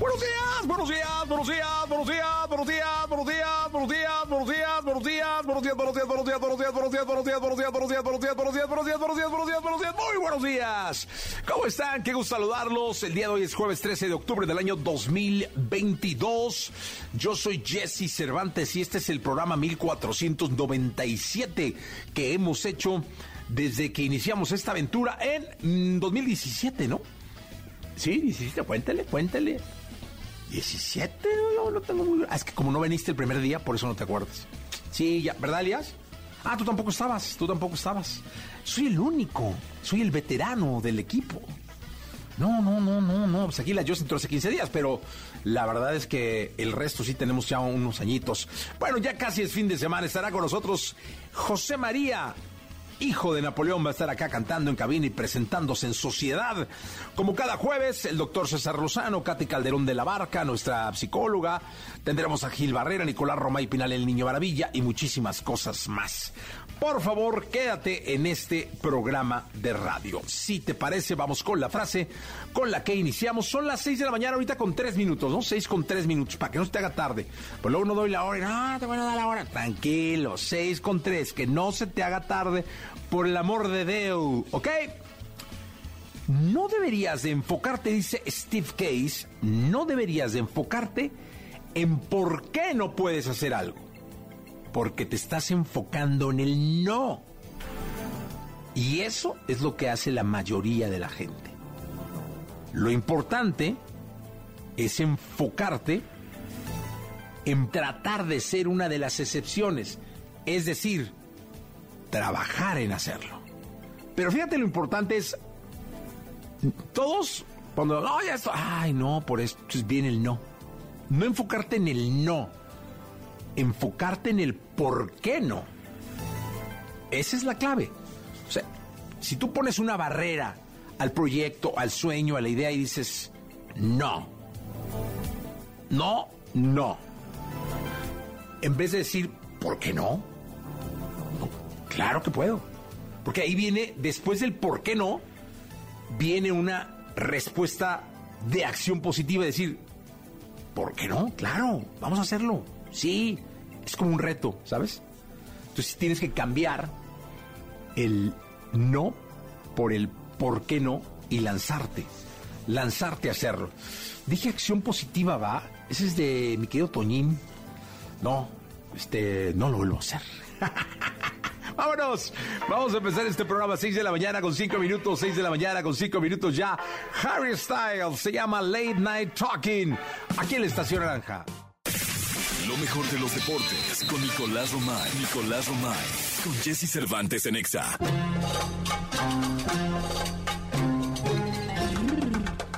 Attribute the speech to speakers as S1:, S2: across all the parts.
S1: Buenos días, buenos días, buenos días, buenos días, buenos días, buenos días, buenos días, buenos días, buenos días, buenos días, buenos días, buenos días, buenos días, buenos días, buenos días, buenos días, buenos días, buenos días, muy buenos días. ¿Cómo están? Qué gusto saludarlos. El día de hoy es jueves 13 de octubre del año 2022. Yo soy Jesse Cervantes y este es el programa 1497 que hemos hecho desde que iniciamos esta aventura en 2017, ¿no? Sí, 17, cuéntale, cuéntale. 17, no, no tengo muy... Es que como no veniste el primer día, por eso no te acuerdas. Sí, ya, ¿verdad, Elias? Ah, tú tampoco estabas, tú tampoco estabas. Soy el único, soy el veterano del equipo. No, no, no, no, no. Pues aquí la yo entró hace 15 días, pero la verdad es que el resto sí tenemos ya unos añitos. Bueno, ya casi es fin de semana. Estará con nosotros José María hijo de Napoleón, va a estar acá cantando en cabina y presentándose en sociedad. Como cada jueves, el doctor César Lozano, Katy Calderón de la Barca, nuestra psicóloga. Tendremos a Gil Barrera, Nicolás Roma y Pinal, el Niño Maravilla y muchísimas cosas más. Por favor, quédate en este programa de radio. Si te parece, vamos con la frase con la que iniciamos. Son las 6 de la mañana, ahorita con 3 minutos, ¿no? 6 con 3 minutos, para que no se te haga tarde. Pues luego no doy la hora y no, te voy a dar la hora. Tranquilo, 6 con 3, que no se te haga tarde, por el amor de Dios, ¿ok? No deberías de enfocarte, dice Steve Case, no deberías de enfocarte en por qué no puedes hacer algo porque te estás enfocando en el no. Y eso es lo que hace la mayoría de la gente. Lo importante es enfocarte en tratar de ser una de las excepciones, es decir, trabajar en hacerlo. Pero fíjate lo importante es, todos, cuando, no, esto, ay, no, por esto viene el no. No enfocarte en el no, enfocarte en el por qué no. Esa es la clave. O sea, si tú pones una barrera al proyecto, al sueño, a la idea y dices, no, no, no, en vez de decir, ¿por qué no? Claro que puedo. Porque ahí viene, después del por qué no, viene una respuesta de acción positiva, decir, ¿por qué no? Claro, vamos a hacerlo. Sí, es como un reto, ¿sabes? Entonces tienes que cambiar el no por el por qué no y lanzarte. Lanzarte a hacerlo. Dije acción positiva, va. Ese es de mi querido Toñín. No, este, no lo vuelvo a hacer. Vámonos. Vamos a empezar este programa 6 de la mañana con 5 minutos, 6 de la mañana con 5 minutos ya. Harry Styles se llama Late Night Talking. Aquí en la Estación Naranja. Lo mejor de los deportes con Nicolás Romay. Nicolás Romay. Con Jesse Cervantes en Exa.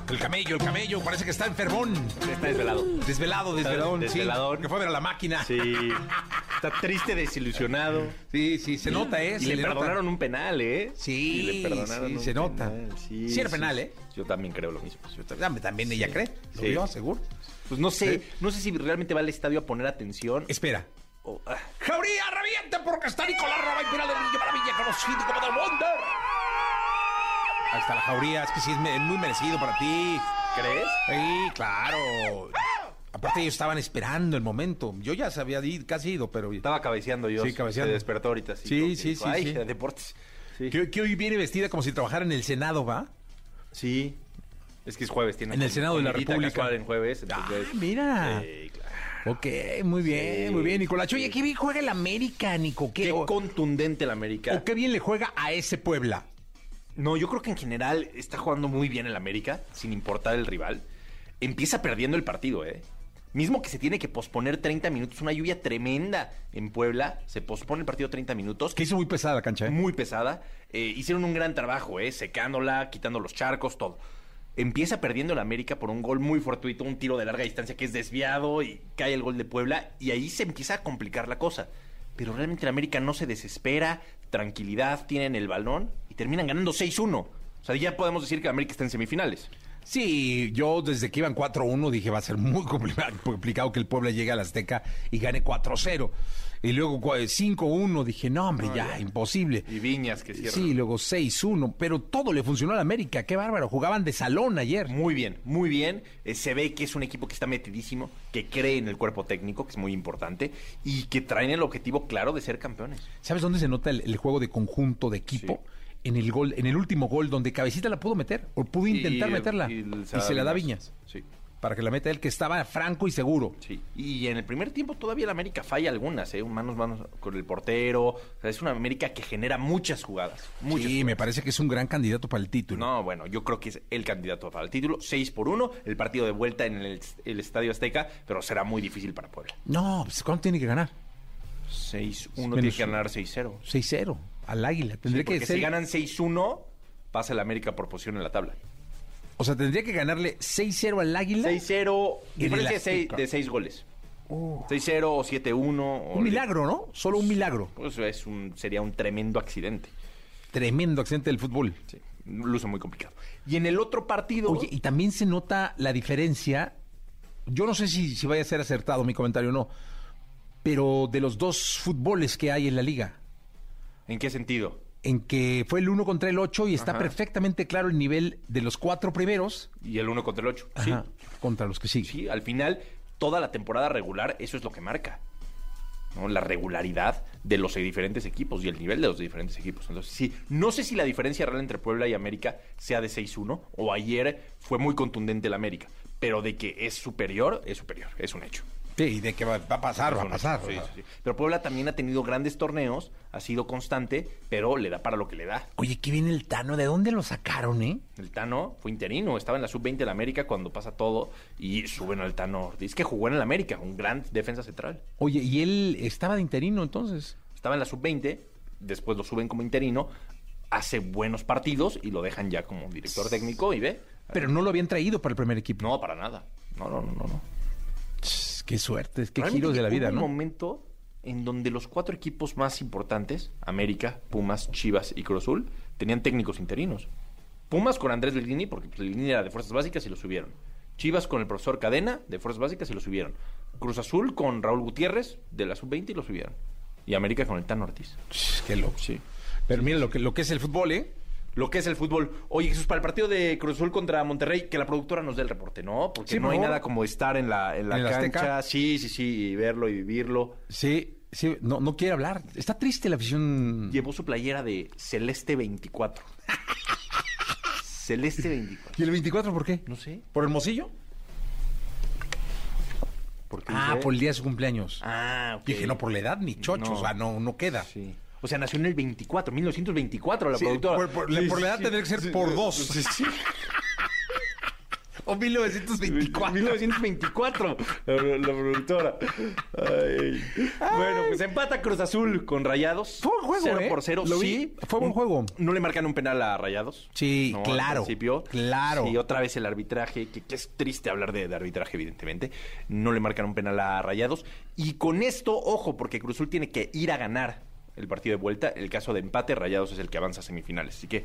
S2: El camello, el camello, parece que está enfermón.
S3: Está desvelado.
S2: Desvelado, desveladón, sí.
S3: desveladón.
S2: Que fue a ver a la máquina.
S3: Sí. Está triste, desilusionado.
S2: Sí, sí, se nota, ¿eh?
S3: Y
S2: Se
S3: le perdonaron un penal, ¿eh?
S2: Sí,
S3: Y le perdonaron
S2: sí,
S3: un
S2: se nota.
S3: penal, Sí,
S2: Sí era penal, ¿eh?
S3: Yo también creo lo mismo. Yo también.
S2: También, ella cree. Lo
S3: Sí.
S2: vio, seguro.
S3: Pues no sé, no sé si realmente va al estadio a poner atención.
S2: Espera.
S3: ah,
S2: ¡Jauría, reviente porque está Nicolás Roma y Pinar del Niño Maravilla, conocido como The Wonder! Ahí está la jauría, es que sí es muy merecido para ti.
S3: ¿Crees?
S2: Sí, claro. Aparte ellos estaban esperando el momento. Yo ya ido, casi ido, pero...
S3: Estaba cabeceando yo.
S2: Sí, cabeceando.
S3: Se despertó ahorita.
S2: Sí, sí,
S3: dijo,
S2: sí,
S3: Ay,
S2: sí.
S3: deportes. Sí.
S2: Que, que hoy viene vestida como si trabajara en el Senado, ¿va?
S3: Sí. Es que es jueves. Tiene
S2: En el Senado de la República.
S3: en jueves.
S2: Ah, mira.
S3: Sí, claro.
S2: Ok, muy bien,
S3: Sí.
S2: muy bien, Nicolacho. Oye, qué bien juega el América, Nico. Qué,
S3: Qué
S2: o,
S3: contundente el América.
S2: o qué bien le juega a ese Puebla.
S3: No, yo creo que en general está jugando muy bien el América, sin importar el rival. Empieza perdiendo el partido, ¿eh? Mismo que se tiene que posponer 30 minutos, una lluvia tremenda en Puebla, se pospone el partido 30 minutos,
S1: Que hizo muy pesada la cancha, ¿eh?
S3: muy pesada. Eh, hicieron un gran trabajo, ¿eh? secándola, quitando los charcos, todo. Empieza perdiendo el América por un gol muy fortuito, un tiro de larga distancia que es desviado y cae el gol de Puebla y ahí se empieza a complicar la cosa. Pero realmente el América no se desespera, tranquilidad, tienen el balón y terminan ganando 6-1. O sea, ya podemos decir que el América está en semifinales.
S1: Sí, yo desde que iban 4-1 dije va a ser muy complicado, que el Puebla llegue al Azteca y gane 4-0. Y luego cua- 5-1 dije, no, hombre, ya, imposible.
S3: Y Viñas que cierra.
S1: Sí, luego 6-1, pero todo le funcionó al América, qué bárbaro, jugaban de salón ayer.
S3: Muy bien, muy bien. Eh, se ve que es un equipo que está metidísimo, que cree en el cuerpo técnico, que es muy importante, y que traen el objetivo claro de ser campeones.
S1: ¿Sabes dónde se nota el, el juego de conjunto de equipo?
S3: Sí.
S1: En el gol, en el último gol donde Cabecita la pudo meter, o pudo intentar
S3: Y-
S1: meterla,
S3: y
S1: y,
S3: se la
S1: se la da
S3: Viñas. Sí.
S1: para que la meta él, que estaba franco y seguro.
S3: Sí, y en el primer tiempo todavía el América falla algunas, ¿eh? Manos, manos con el portero. O sea, es una América que genera muchas jugadas. Muchas
S1: sí, me
S3: jugadas.
S1: parece que es un gran candidato para el título.
S3: No, bueno, yo creo que es el candidato para el título. 6 por 1, el partido de vuelta en el, el Estadio Azteca, pero será muy difícil para Puebla.
S1: No, pues ¿cuánto tiene que ganar?
S3: 6-1
S1: Menos-
S3: tiene que ganar 6-0.
S1: 6-0 al Águila. Tendría
S3: Sí,
S1: que ser,
S3: si ganan 6-1, pasa el América por posición en la tabla.
S1: o sea, tendría que ganarle 6-0 al Águila.
S3: 6-0,
S1: En el
S3: diferencia de seis-
S1: Azteca.
S3: de 6 goles.
S1: Oh.
S3: 6-0 o 7-1. o-
S1: Un milagro, ¿no? Solo un milagro.
S3: Pues es un, sería un tremendo accidente.
S1: Tremendo accidente del fútbol.
S3: Sí, luce muy complicado. Y en el otro partido.
S1: Oye, y también se nota la diferencia. Yo no sé si, si vaya a ser acertado mi comentario o no, pero de los dos fútboles que hay en la liga,
S3: ¿En qué sentido?
S1: en que fue el uno contra el 8 y está
S3: Ajá.
S1: perfectamente claro el nivel de los cuatro primeros
S3: Y el 1 contra el 8. Sí.
S1: contra los que siguen.
S3: Sí, al final, toda la temporada regular, eso es lo que marca. ¿no? La regularidad de los diferentes equipos y el nivel de los diferentes equipos. Entonces, sí, no sé si la diferencia real entre Puebla y América sea de 6-1 o ayer fue muy contundente el América, pero de que es superior, es superior, es un hecho.
S1: Sí, y de que va, va a pasar, va a pasar.
S3: sí, sí. Pero Puebla también ha tenido grandes torneos, ha sido constante, pero le da para lo que le da.
S1: Oye, ¿qué viene el Tano? ¿De dónde lo sacaron, eh?
S3: El Tano fue interino, estaba en la sub-20 de la América cuando pasa todo y suben al Tano Ortiz, que jugó en el América, un gran defensa central.
S1: Oye, y él estaba de interino entonces.
S3: Estaba en la sub-20, después lo suben como interino, hace buenos partidos y lo dejan ya como director técnico y ve.
S1: Pero no lo habían traído para el primer equipo.
S3: No, para nada. No, no, no, no. no.
S1: Qué suerte, qué giros de la
S3: hubo
S1: vida,
S3: un
S1: ¿no?
S3: momento en donde los cuatro equipos más importantes, América, Pumas, Chivas y Cruz Azul, tenían técnicos interinos. Pumas con Andrés Lilini, porque pues, Lilini era de Fuerzas Básicas y lo subieron. Chivas con el profesor Cadena, de Fuerzas Básicas y lo subieron. Cruz Azul con Raúl Gutiérrez, de la Sub-20 y lo subieron. Y América con el Tano Ortiz.
S1: Qué loco.
S3: Sí.
S1: Pero mira lo que, lo que es el fútbol, ¿eh?
S3: Lo que es el fútbol. Oye, Jesús, para el partido de Cruz Azul contra Monterrey, que la productora nos dé el reporte, ¿no? Porque
S1: Sí,
S3: no hay nada como estar en la, en la
S1: ¿En
S3: cancha. Sí, sí, sí, y verlo y vivirlo.
S1: Sí, sí, no, no quiere hablar. Está triste la afición.
S3: Llevó su playera de Celeste 24. Celeste 24.
S1: ¿Y el 24 por qué?
S3: No sé.
S1: ¿Por Hermosillo?
S3: ¿Por qué
S1: Ah,
S3: dice?
S1: por el día de su cumpleaños.
S3: Ah, ok.
S1: Dije, no, por la edad ni chocho,
S3: No.
S1: o sea, no, no queda.
S3: Sí. O sea, nació en el 24, 1924 la
S1: Sí,
S3: productora.
S1: por, por-
S3: Sí,
S1: por la edad
S3: sí,
S1: tendría que ser por dos. O 1924.
S3: 1924, la, la productora. Ay. Bueno, pues empata Cruz Azul con Rayados.
S1: Fue buen juego,
S3: 0
S1: ¿eh?
S3: por 0.
S1: Lo vi.
S3: sí.
S1: Fue buen
S3: Un-
S1: juego.
S3: No le marcan un penal a Rayados.
S1: Sí,
S3: al
S1: claro,
S3: principio.
S1: claro.
S3: Sí, otra vez el arbitraje, que, que es triste hablar de, de arbitraje, evidentemente. No le marcan un penal a Rayados. Y con esto, ojo, porque Cruz Azul tiene que ir a ganar el partido de vuelta. El caso de empate, Rayados es el que avanza a semifinales. Así que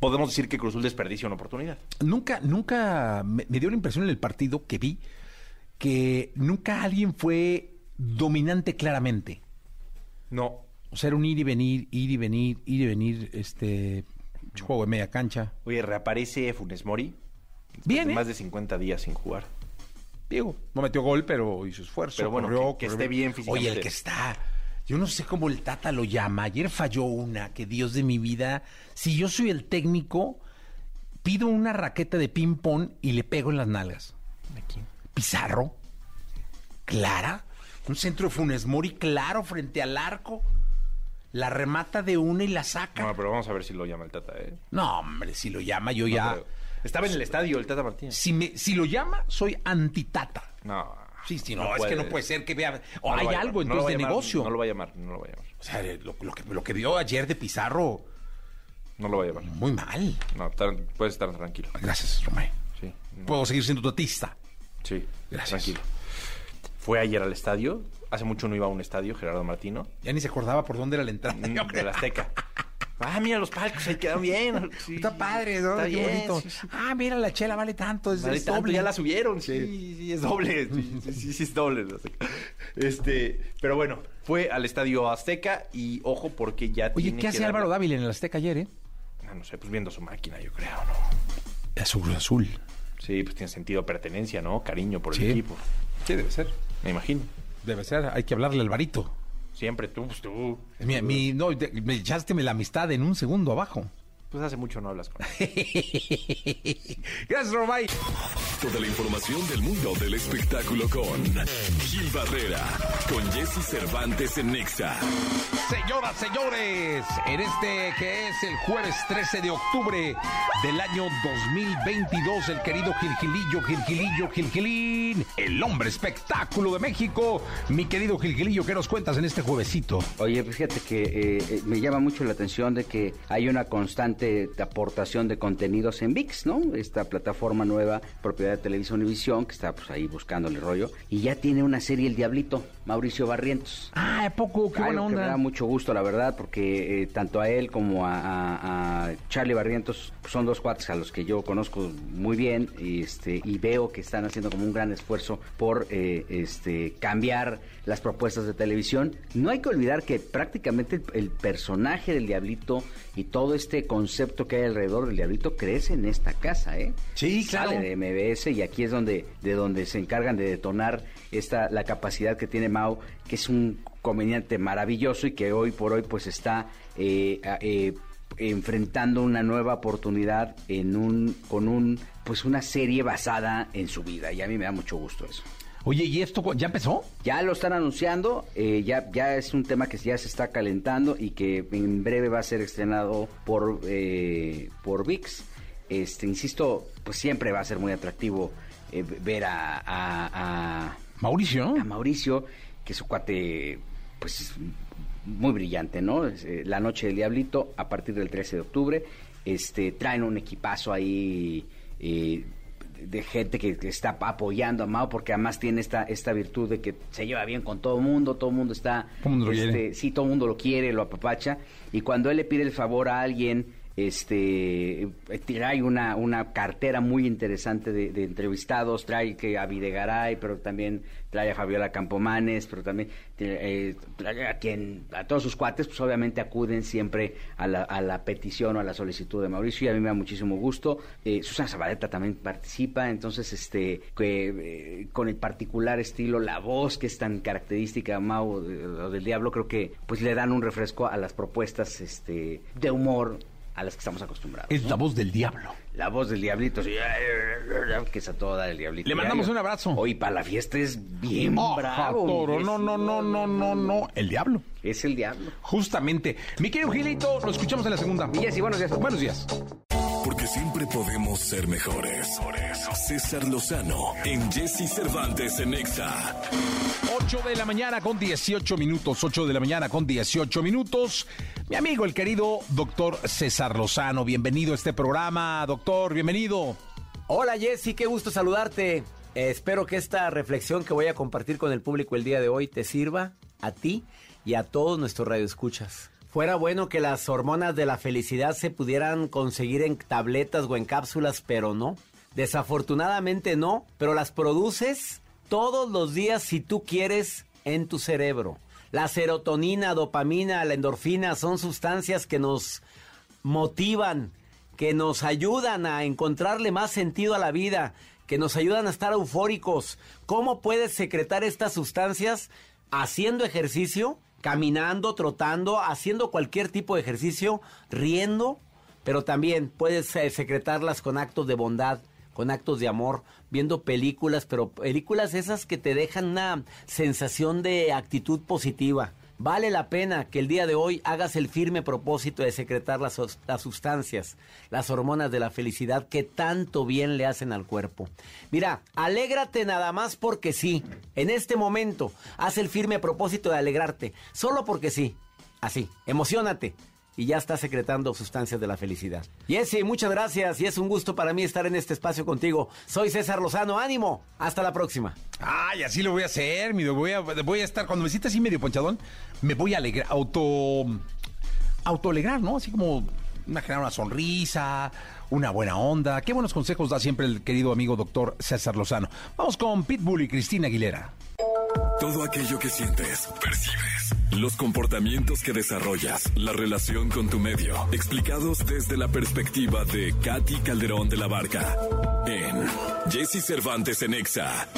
S3: podemos decir que Cruz Azul desperdicia una oportunidad.
S1: Nunca, nunca me, me dio la impresión en el partido que vi que nunca alguien fue dominante claramente.
S3: No,
S1: O sea, era un ir y venir, ir y venir, ir y venir, este juego de media cancha.
S3: Oye, reaparece Funes Mori.
S1: Bien,
S3: de. Más de 50 días sin jugar.
S1: Digo, no metió gol, pero hizo esfuerzo.
S3: Pero bueno,
S1: corrió,
S3: que- que
S1: corrió.
S3: esté bien
S1: Oye,
S3: físicamente.
S1: el que está. Yo no sé cómo el Tata lo llama. Ayer falló una, que Dios de mi vida. Si yo soy el técnico, pido una raqueta de ping-pong y le pego en las nalgas. Pizarro. Clara. Un centro de Funes Mori claro frente al arco. La remata de una y la saca.
S3: No, pero vamos a ver si lo llama el Tata, ¿eh?
S1: No, hombre, si lo llama, yo
S3: No
S1: ya.
S3: Estaba en el estadio el Tata Martínez.
S1: Si, me, si lo llama, soy antitata.
S3: No.
S1: Sí, sí, no,
S3: No
S1: es
S3: puede.
S1: que no puede ser que vea. O
S3: No
S1: hay algo entonces de
S3: llamar,
S1: negocio.
S3: No lo va a llamar, no lo va a llamar.
S1: O sea, lo, lo que, lo que vio ayer de Pizarro,
S3: No lo va a llamar.
S1: muy mal.
S3: No, puedes estar tranquilo.
S1: Gracias, Romay.
S3: Sí, no.
S1: Puedo seguir siendo tu artista.
S3: sí.
S1: Gracias.
S3: Tranquilo. Fue ayer al estadio. Hace mucho no iba a un estadio, Gerardo Martino.
S1: Ya ni se acordaba por dónde era la entrada.
S3: Mm,
S1: creo.
S3: del Azteca. Ah, mira los palcos, ahí quedan bien. Sí,
S1: Está padre, ¿no?
S3: Está
S1: Qué
S3: bien,
S1: bonito.
S3: sí, sí.
S1: Ah, mira, la chela vale tanto, es,
S3: Vale
S1: es
S3: tanto,
S1: doble.
S3: ya la subieron, sí, sí, es doble. Sí, sí, sí, sí, es doble. Este, pero bueno, fue al estadio Azteca y ojo porque ya
S1: Oye,
S3: tiene
S1: ¿qué
S3: que
S1: hace Álvaro Dávila en el Azteca ayer, eh?
S3: Ah, no sé, pues viendo su máquina, yo creo, ¿no?
S1: Azul, azul.
S3: Sí, pues tiene sentido de pertenencia, ¿no? Cariño por el
S1: Sí.
S3: equipo.
S1: Sí, debe ser.
S3: Me imagino.
S1: Debe ser, hay que hablarle al varito.
S3: Siempre tú, pues tú.
S1: Mi, mi- no, me echaste la amistad en un segundo abajo.
S3: Pues hace mucho no hablas con él.
S1: Gracias, Romay.
S4: Toda la información del mundo del espectáculo con Gil Barrera, con Jesse Cervantes en Nexa.
S1: Señoras, señores, en este que es el jueves 13 de octubre del año 2022, el querido Gilgilillo, Gilgilillo, Gilgilín, el hombre espectáculo de México. Mi querido Gilgilillo, ¿qué nos cuentas en este juevesito?
S5: Oye, fíjate que eh, eh, me llama mucho la atención de que hay una constante aportación de contenidos en VIX, ¿no? Esta plataforma nueva, propiedad de Televisión Univisión, que está pues ahí buscando el rollo, y ya tiene una serie El Diablito, Mauricio Barrientos.
S1: Ah, ¿a poco? Qué buena
S5: Algo que me da
S1: onda.
S5: mucho gusto, la verdad, porque eh, tanto a él como a, a- a Charlie Barrientos pues, son dos cuates a los que yo conozco muy bien y, este, y veo que están haciendo como un gran esfuerzo por eh, este, cambiar las propuestas de televisión. No hay que olvidar que prácticamente el, el personaje del Diablito y todo este concepto que hay alrededor del Diablito crece en esta casa, ¿eh?
S1: Sí, claro.
S5: Sale de MBS y aquí es donde de donde se encargan de detonar esta la capacidad que tiene Mao, que es un comediante maravilloso y que hoy por hoy pues está eh, eh, enfrentando una nueva oportunidad en un con un pues una serie basada en su vida y a mí me da mucho gusto eso.
S1: Oye, ¿y esto ya empezó?
S5: Ya lo están anunciando, eh, ya, ya es un tema que ya se está calentando y que en breve va a ser estrenado por, eh, por VIX. Este, insisto, pues siempre va a ser muy atractivo eh, ver a, a- a-
S1: Mauricio.
S5: a Mauricio, que es su cuate, pues es muy brillante, ¿no? Eh, La Noche del Diablito, a partir del 13 de octubre, este, traen un equipazo ahí eh, de gente que, que está apoyando a Mao, porque además tiene esta, esta virtud de que se lleva bien con todo el mundo, todo el mundo está...
S1: Todo mundo lo
S5: este,
S1: quiere.
S5: sí, todo el mundo lo quiere, lo apapacha, y cuando él le pide el favor a alguien, este eh, trae una, una cartera muy interesante de, entrevistados, trae que a Videgaray, pero también trae a Fabiola Campomanes, pero también eh, trae a quien, a todos sus cuates, pues obviamente acuden siempre a la, a la petición o a la solicitud de Mauricio y a mí me da muchísimo gusto. Eh, Susana Zabaleta también participa, entonces este que, eh, con el particular estilo, la voz que es tan característica de Mau eh, o del Diablo, creo que pues le dan un refresco a las propuestas este de humor a las que estamos acostumbrados.
S1: Es
S5: ¿no?
S1: la voz del diablo.
S5: La voz del diablito, sí, que es a todo dar el diablito.
S1: Le mandamos un abrazo.
S5: Hoy para la fiesta es bien
S1: Ajá,
S5: bravo.
S1: toro. No, no, no, no, no, no. El diablo.
S5: Es el diablo.
S1: Justamente. Mi querido Gilito, lo escuchamos en la segunda.
S5: Y Jessy, buenos días.
S1: Buenos días.
S4: Siempre podemos ser mejores. César Lozano en Jesse Cervantes en Nexa.
S1: 8 de la mañana con 18 minutos, 8 de la mañana con 18 minutos. Mi amigo, el querido doctor César Lozano, bienvenido a este programa, doctor, bienvenido.
S6: Hola Jessy, qué gusto saludarte. Eh, espero que esta reflexión que voy a compartir con el público el día de hoy te sirva a ti y a todos nuestros radioescuchas. Fuera bueno que las hormonas de la felicidad se pudieran conseguir en tabletas o en cápsulas, pero no. Desafortunadamente no, pero las produces todos los días si tú quieres en tu cerebro. La serotonina, dopamina, la endorfina son sustancias que nos motivan, que nos ayudan a encontrarle más sentido a la vida, que nos ayudan a estar eufóricos. ¿Cómo puedes secretar estas sustancias? Haciendo ejercicio, caminando, trotando, haciendo cualquier tipo de ejercicio, riendo, pero también puedes eh, secretarlas con actos de bondad, con actos de amor, viendo películas, pero películas esas que te dejan una sensación de actitud positiva. Vale la pena que el día de hoy hagas el firme propósito de secretar las, sus- las sustancias, las hormonas de la felicidad que tanto bien le hacen al cuerpo. Mira, alégrate nada más porque sí. En este momento, haz el firme propósito de alegrarte, solo porque sí. Así, emocionate. Y ya estás secretando sustancias de la felicidad. Jesse, muchas gracias y es un gusto para mí estar en este espacio contigo. Soy César Lozano, ánimo. Hasta la próxima.
S1: Ay, así lo voy a hacer, mi, voy a, voy a estar, cuando me sienta así medio ponchadón, me voy a alegrar, auto, autoalegrar, ¿no? Así como una, generar una sonrisa, una buena onda. Qué buenos consejos da siempre el querido amigo doctor César Lozano. Vamos con Pitbull y Cristina Aguilera.
S4: Todo aquello que sientes, percibes, los comportamientos que desarrollas, la relación con tu medio, explicados desde la perspectiva de Katy Calderón de la Barca en Jesse Cervantes en Exa.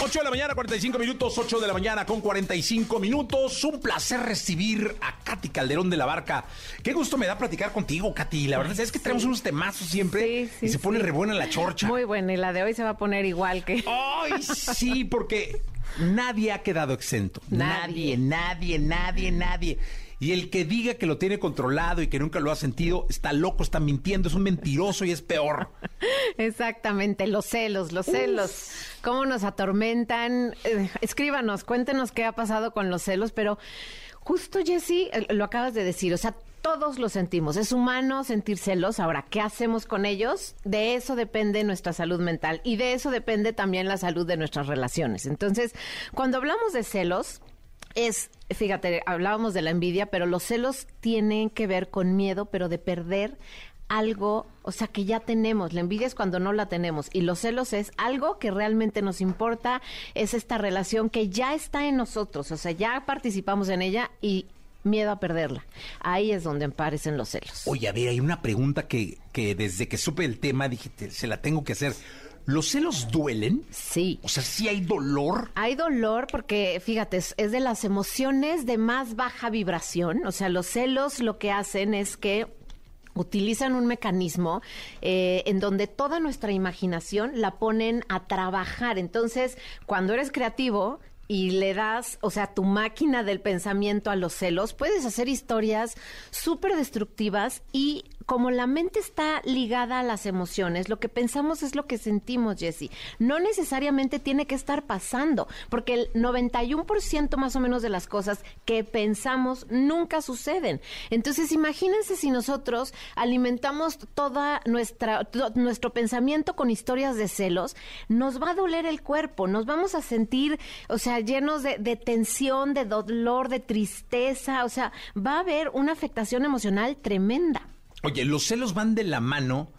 S1: 8 de la mañana, 45 minutos, 8 de la mañana con 45 minutos. Un placer recibir a Katy Calderón de la Barca. Qué gusto me da platicar contigo, Katy. La verdad es que traemos unos temazos siempre
S7: Sí, sí,
S1: y se pone re buena la chorcha.
S7: Muy buena, y la de hoy se va a poner igual que...
S1: Ay, sí, porque nadie ha quedado exento.
S7: Nadie.
S1: nadie, nadie, nadie. Y el que diga que lo tiene controlado y que nunca lo ha sentido, está loco, está mintiendo, es un mentiroso y es peor.
S7: Exactamente, los celos, los celos, cómo nos atormentan. Eh, escríbanos, cuéntenos qué ha pasado con los celos, pero justo Jessy, eh, lo acabas de decir, o sea, todos lo sentimos, es humano sentir celos, ahora, ¿qué hacemos con ellos? De eso depende nuestra salud mental y de eso depende también la salud de nuestras relaciones. Entonces, cuando hablamos de celos, es, fíjate, hablábamos de la envidia, pero los celos tienen que ver con miedo, pero de perder algo, o sea, que ya tenemos. La envidia es cuando no la tenemos y los celos es algo que realmente nos importa, es esta relación que ya está en nosotros, o sea, ya participamos en ella y miedo a perderla. Ahí es donde aparecen los celos.
S1: Oye, a ver, hay una pregunta que, que desde que supe el tema dije, te- se la tengo que hacer. ¿Los celos duelen?
S7: Sí.
S1: O sea, ¿sí hay dolor?
S7: Hay dolor porque, fíjate, es, es de las emociones de más baja vibración. O sea, los celos lo que hacen es que utilizan un mecanismo eh, en donde toda nuestra imaginación la ponen a trabajar. Entonces, cuando eres creativo y le das, o sea, tu máquina del pensamiento a los celos, puedes hacer historias súper destructivas y como la mente está ligada a las emociones, lo que pensamos es lo que sentimos, Jesse. No necesariamente tiene que estar pasando, porque el 91% más o menos de las cosas que pensamos nunca suceden. Entonces, imagínense si nosotros alimentamos toda nuestra nuestro pensamiento con historias de celos, nos va a doler el cuerpo, nos vamos a sentir, o sea, llenos de, de tensión, de dolor, de tristeza, o sea, va a haber una afectación emocional tremenda.
S1: Oye, los celos van de la mano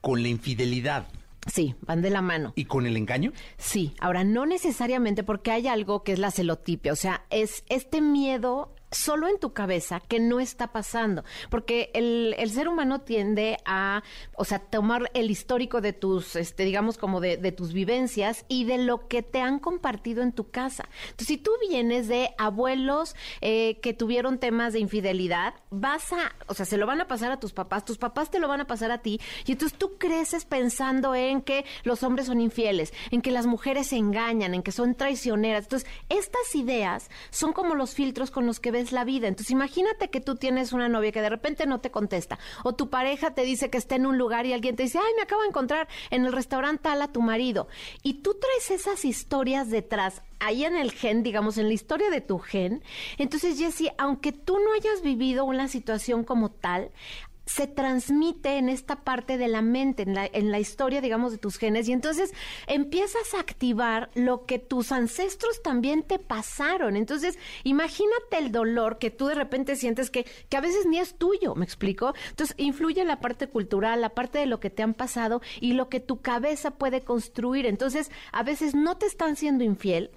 S1: con la infidelidad
S7: Sí, van de la mano.
S1: y con el engaño.
S7: Sí, ahora no necesariamente porque hay algo que es la celotipia, o sea, es este miedo solo en tu cabeza que no está pasando, porque el, el ser humano tiende a, o sea, tomar el histórico de tus, este, digamos como de, de tus vivencias y de lo que te han compartido en tu casa. Entonces, si tú vienes de abuelos eh, que tuvieron temas de infidelidad, vas a, o sea, se lo van a pasar a tus papás, tus papás te lo van a pasar a ti, y entonces tú creces pensando en que los hombres son infieles, en que las mujeres se engañan, en que son traicioneras. Entonces, estas ideas son como los filtros con los que ves la vida. Entonces, imagínate que tú tienes una novia que de repente no te contesta, o tu pareja te dice que está en un lugar y alguien te dice, ay, me acabo de encontrar en el restaurante tal a tu marido. Y tú traes esas historias detrás ahí en el gen, digamos, en la historia de tu gen. Entonces, Jesse, aunque tú no hayas vivido una situación como tal, se transmite en esta parte de la mente, en la, en la historia, digamos, de tus genes, y entonces empiezas a activar lo que tus ancestros también te pasaron. Entonces, imagínate el dolor que tú de repente sientes que, que a veces ni es tuyo, ¿me explico? Entonces, influye la parte cultural, la parte de lo que te han pasado y lo que tu cabeza puede construir. Entonces, a veces no te están siendo infiel,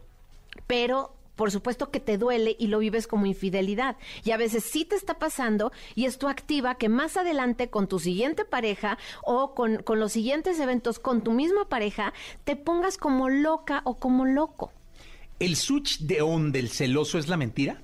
S7: pero por supuesto que te duele y lo vives como infidelidad. Y a veces sí te está pasando y esto activa que más adelante con tu siguiente pareja o con, con los siguientes eventos con tu misma pareja te pongas como loca o como loco.
S1: ¿El switch de on del celoso es la mentira?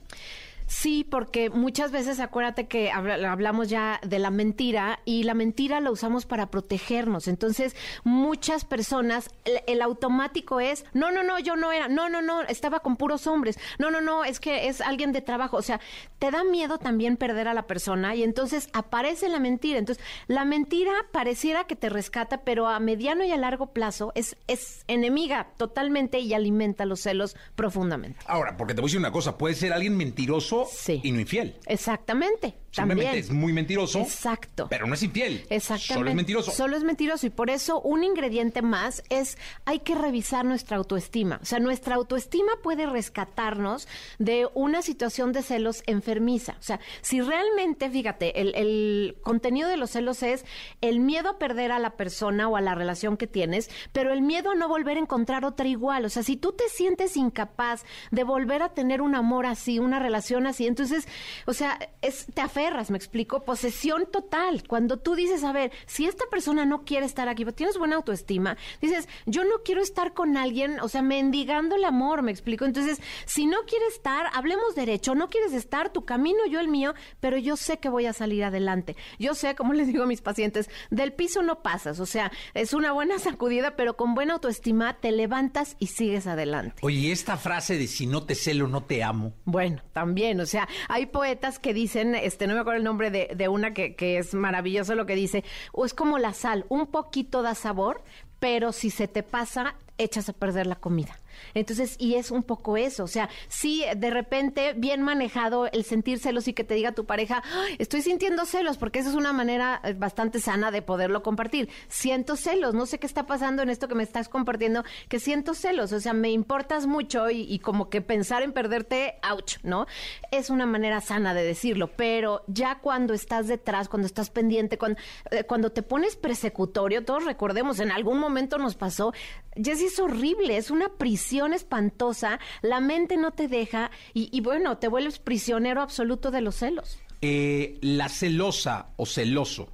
S7: Sí, porque muchas veces acuérdate que habla- hablamos ya de la mentira y la mentira la usamos para protegernos. Entonces, muchas personas, el, el automático es, no, no, no, yo no era, no, no, no, estaba con puros hombres, no, no, no, es que es alguien de trabajo. O sea, te da miedo también perder a la persona y entonces aparece la mentira. Entonces, la mentira pareciera que te rescata, pero a mediano y a largo plazo es, es enemiga totalmente y alimenta los celos profundamente.
S1: Ahora, porque te voy a decir una cosa, puede ser alguien mentiroso
S7: Sí.
S1: y no infiel.
S7: Exactamente.
S1: Simplemente
S7: También.
S1: es muy mentiroso.
S7: Exacto.
S1: Pero no es infiel.
S7: Exactamente.
S1: Solo es mentiroso.
S7: Solo es mentiroso. Y por eso un ingrediente más es hay que revisar nuestra autoestima. O sea, nuestra autoestima puede rescatarnos de una situación de celos enfermiza. O sea, si realmente, fíjate, el, el contenido de los celos es el miedo a perder a la persona o a la relación que tienes, pero el miedo a no volver a encontrar otra igual. O sea, si tú te sientes incapaz de volver a tener un amor así, una relación así, entonces, o sea, es, te aferras, me explico, posesión total. Cuando tú dices, a ver, si esta persona no quiere estar aquí, pero tienes buena autoestima, dices, yo no quiero estar con alguien, o sea, mendigando el amor, me explico. Entonces, si no quieres estar, hablemos derecho, no quieres estar, tu camino, yo el mío, pero yo sé que voy a salir adelante. Yo sé, como les digo a mis pacientes, del piso no pasas, o sea, es una buena sacudida, pero con buena autoestima te levantas y sigues adelante.
S1: Oye, ¿y esta frase de si no te celo, no te amo.
S7: Bueno, también, o sea, hay poetas que dicen, este, no me acuerdo el nombre de, de una que, que es maravilloso lo que dice, o es como la sal, un poquito da sabor, pero si se te pasa, echas a perder la comida. Entonces, y es un poco eso, o sea, si de repente bien manejado el sentir celos y que te diga tu pareja, "Ay, estoy sintiendo celos, porque esa es una manera eh, bastante sana de poderlo compartir. Siento celos, no sé qué está pasando en esto que me estás compartiendo, que siento celos, o sea, me importas mucho y, y como que pensar en perderte, ouch, ¿no? Es una manera sana de decirlo, pero ya cuando estás detrás, cuando estás pendiente, cuando, eh, cuando te pones persecutorio, todos recordemos, en algún momento nos pasó, Jessy es horrible, es una prisión espantosa, la mente no te deja y, y bueno, te vuelves prisionero absoluto de los celos.
S1: Eh, la celosa o celoso,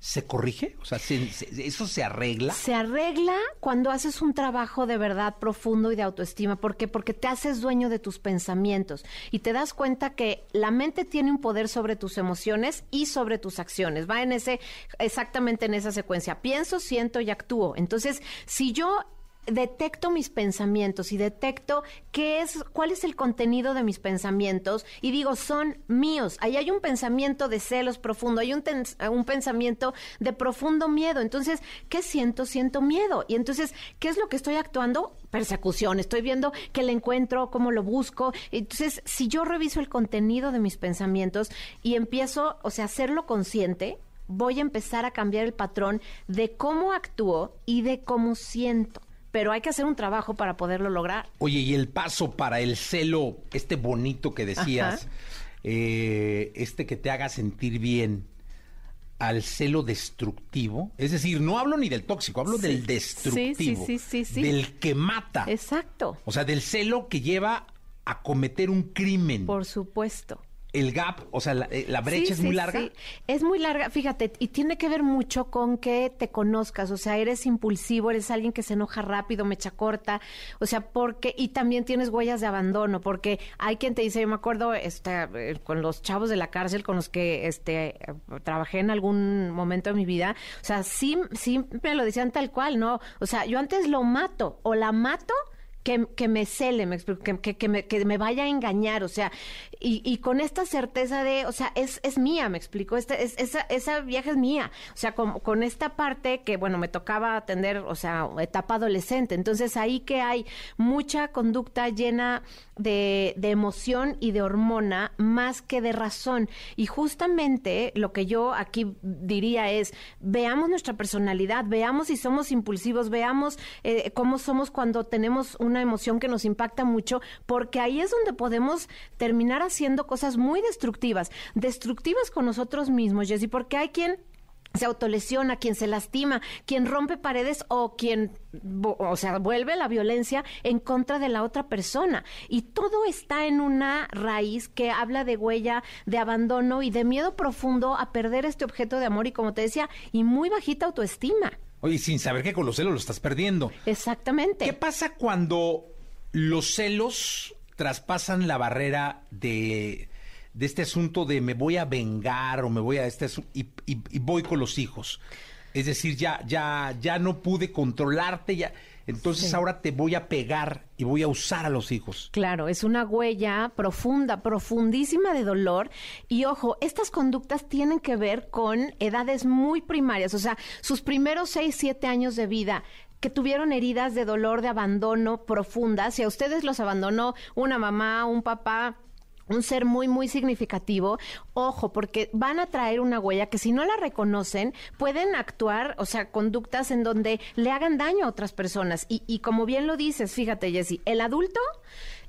S1: ¿se corrige? O sea, ¿se- se- ¿eso se arregla?
S7: Se arregla cuando haces un trabajo de verdad profundo y de autoestima. ¿Por qué? Porque te haces dueño de tus pensamientos y te das cuenta que la mente tiene un poder sobre tus emociones y sobre tus acciones. Va en ese, exactamente en esa secuencia. Pienso, siento y actúo. Entonces, si yo detecto mis pensamientos y detecto qué es, cuál es el contenido de mis pensamientos y digo, son míos. Ahí hay un pensamiento de celos profundo, hay un, un pensamiento de profundo miedo. Entonces, ¿qué siento? Siento miedo. Y entonces, ¿qué es lo que estoy actuando? Persecución. Estoy viendo que le encuentro, cómo lo busco. Entonces, si yo reviso el contenido de mis pensamientos y empiezo, o sea, hacerlo consciente, voy a empezar a cambiar el patrón de cómo actúo y de cómo siento. Pero hay que hacer un trabajo para poderlo lograr.
S1: Oye, y el paso para el celo, este bonito que decías, eh, este que te haga sentir bien, al celo destructivo, es decir, no hablo ni del tóxico, hablo del destructivo,
S7: Sí, sí, sí, sí, sí.
S1: del que mata,
S7: Exacto.
S1: o sea, del celo que lleva a cometer un crimen.
S7: Por supuesto.
S1: El gap, o sea, la, eh, la brecha
S7: Sí,
S1: es
S7: sí,
S1: muy larga.
S7: sí. Es muy larga, fíjate, y tiene que ver mucho con que te conozcas, o sea, eres impulsivo, eres alguien que se enoja rápido, mecha corta, o sea, porque, y también tienes huellas de abandono, porque hay quien te dice, yo me acuerdo este, eh, con los chavos de la cárcel con los que este, eh, trabajé en algún momento de mi vida, o sea, sí, sí me lo decían tal cual, ¿no? O sea, yo antes lo mato, o la mato, que, que me cele, me que, que me, que me vaya a engañar, o sea, y, y con esta certeza de, o sea, es, es mía, me explico, este, es, esa, esa vieja es mía, o sea, con, con esta parte que, bueno, me tocaba atender, o sea, etapa adolescente, entonces ahí que hay mucha conducta llena de, de emoción y de hormona más que de razón, y justamente lo que yo aquí diría es, veamos nuestra personalidad, veamos si somos impulsivos, veamos eh, cómo somos cuando tenemos una emoción que nos impacta mucho, porque ahí es donde podemos terminar haciendo cosas muy destructivas, destructivas con nosotros mismos, Jessy, porque hay quien se autolesiona, quien se lastima, quien rompe paredes o quien, o sea, vuelve la violencia en contra de la otra persona. Y todo está en una raíz que habla de huella, de abandono y de miedo profundo a perder este objeto de amor y, como te decía, y muy bajita autoestima.
S1: Oye, sin saber que con los celos lo estás perdiendo.
S7: Exactamente.
S1: ¿Qué pasa cuando los celos traspasan la barrera de, de este asunto de me voy a vengar o me voy a este y, y- y voy con los hijos. Es decir, ya, ya, ya no pude controlarte, ya. Entonces ahora te voy a pegar y voy a usar a los hijos.
S7: Claro, es una huella profunda, profundísima de dolor. Y ojo, estas conductas tienen que ver con edades muy primarias, o sea, sus primeros seis, siete años de vida que tuvieron heridas de dolor, de abandono profundas, y a ustedes los abandonó una mamá, un papá, un ser muy, muy significativo. Ojo, porque van a traer una huella que si no la reconocen, pueden actuar, o sea, conductas en donde le hagan daño a otras personas. Y, y como bien lo dices, fíjate, Jessy, el adulto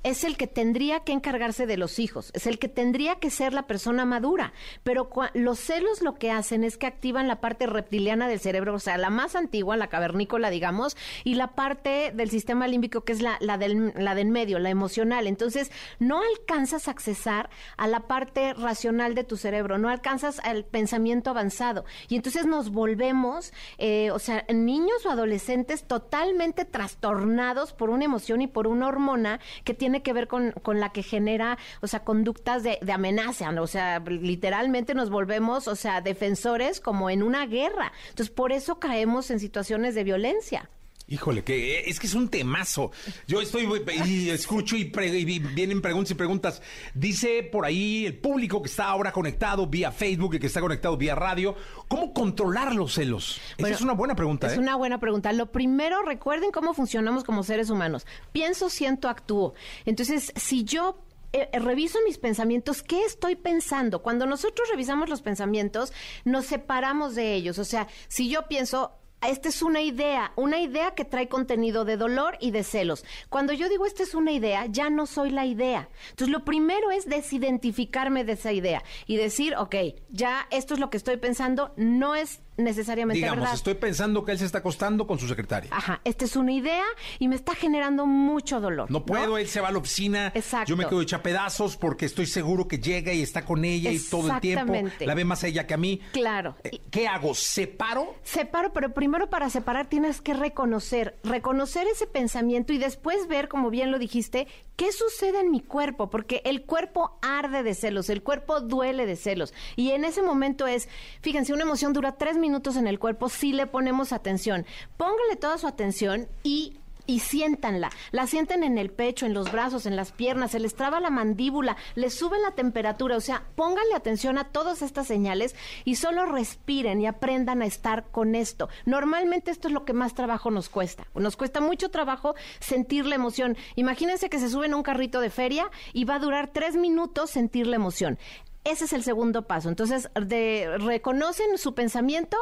S7: es el que tendría que encargarse de los hijos, es el que tendría que ser la persona madura. Pero los celos lo que hacen es que activan la parte reptiliana del cerebro, o sea, la más antigua, la cavernícola, digamos, y la parte del sistema límbico que es la, la, del, la del medio, la emocional. Entonces, no alcanzas a accesar a la parte racional de tu cerebro, no alcanzas al pensamiento avanzado. Y entonces nos volvemos, eh, o sea, niños o adolescentes totalmente trastornados por una emoción y por una hormona que tiene que ver con, con la que genera, o sea, conductas de, amenaza, o sea, literalmente nos volvemos, o sea, defensores como en una guerra. Entonces, por eso caemos en situaciones de violencia.
S1: Híjole, que es que es un temazo. Yo estoy y escucho y, pre- y vienen preguntas y preguntas. Dice por ahí el público que está ahora conectado vía Facebook y que está conectado vía radio, ¿cómo controlar los celos? Esa
S7: Bueno,
S1: es una buena pregunta.
S7: Es
S1: ¿eh?
S7: una buena pregunta. Lo primero, recuerden cómo funcionamos como seres humanos. Pienso, siento, actúo. Entonces, si yo eh, eh, reviso mis pensamientos, ¿qué estoy pensando? Cuando nosotros revisamos los pensamientos, nos separamos de ellos. O sea, si yo pienso, esta es una idea, una idea que trae contenido de dolor y de celos. Cuando yo digo esta es una idea, ya no soy la idea. Entonces, lo primero es desidentificarme de esa idea y decir, ok, ya esto es lo que estoy pensando, no es necesariamente
S1: Digamos,
S7: verdad.
S1: estoy pensando que él se está acostando con su secretaria.
S7: Ajá, esta es una idea y me está generando mucho dolor.
S1: No puedo, él se va a la oficina.
S7: Exacto.
S1: Yo me quedo hecha pedazos porque estoy seguro que llega y está con ella y todo el tiempo.
S7: Exactamente.
S1: La ve más a ella que a mí.
S7: Claro.
S1: Eh, ¿Qué hago? ¿Separo?
S7: Separo, pero primero para separar tienes que reconocer, reconocer ese pensamiento y después ver, como bien lo dijiste, qué sucede en mi cuerpo, porque el cuerpo arde de celos, el cuerpo duele de celos. Y en ese momento es, fíjense, una emoción dura tres minutos en el cuerpo si le ponemos atención. Póngale toda su atención y y siéntanla. La sienten en el pecho, en los brazos, en las piernas, se les traba la mandíbula, les sube la temperatura. O sea, pónganle atención a todas estas señales y solo respiren y aprendan a estar con esto. Normalmente esto es lo que más trabajo nos cuesta. Nos cuesta mucho trabajo sentir la emoción. Imagínense que se suben a un carrito de feria y va a durar tres minutos sentir la emoción. Ese es el segundo paso. Entonces, de- reconocen su pensamiento,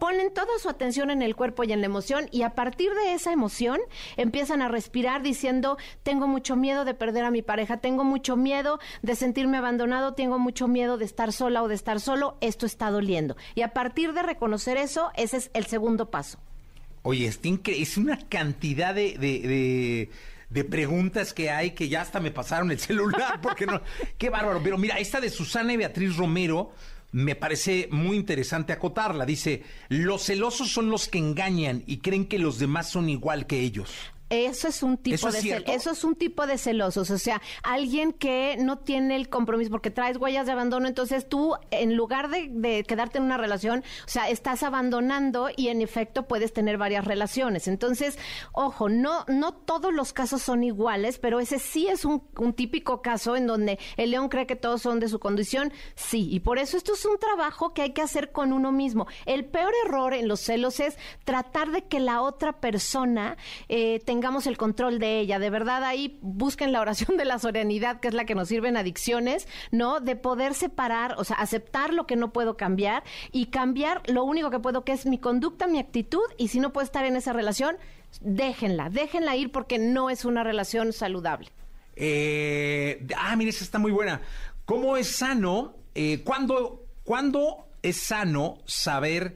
S7: ponen toda su atención en el cuerpo y en la emoción y a partir de esa emoción empiezan a respirar diciendo, tengo mucho miedo de perder a mi pareja, tengo mucho miedo de sentirme abandonado, tengo mucho miedo de estar sola o de estar solo, esto está doliendo. Y a partir de reconocer eso, ese es el segundo paso.
S1: Oye, incre- es una cantidad de- de preguntas que hay que ya hasta me pasaron el celular, porque no. Qué bárbaro. Pero mira, esta de Susana y Beatriz Romero me parece muy interesante acotarla. Dice: Los celosos son los que engañan y creen que los demás son igual que ellos.
S7: Eso es un tipo
S1: ¿Eso es
S7: de cel-
S1: cierto?
S7: eso es un tipo de celosos, o sea, alguien que no tiene el compromiso porque traes huellas de abandono, entonces tú en lugar de, de quedarte en una relación, o sea, estás abandonando y en efecto puedes tener varias relaciones. Entonces, ojo, no no todos los casos son iguales, pero ese sí es un, un típico caso en donde el león cree que todos son de su condición, sí, y por eso esto es un trabajo que hay que hacer con uno mismo. El peor error en los celos es tratar de que la otra persona eh, tengamos el control de ella. De verdad, ahí busquen la oración de la serenidad, que es la que nos sirve en adicciones, ¿no? De poder separar, o sea, aceptar lo que no puedo cambiar y cambiar lo único que puedo, que es mi conducta, mi actitud, y si no puedo estar en esa relación, déjenla, déjenla ir porque no es una relación saludable.
S1: Eh, ah, mira, esa está muy buena. ¿Cómo es sano? Eh, ¿cuándo, ¿Cuándo es sano saber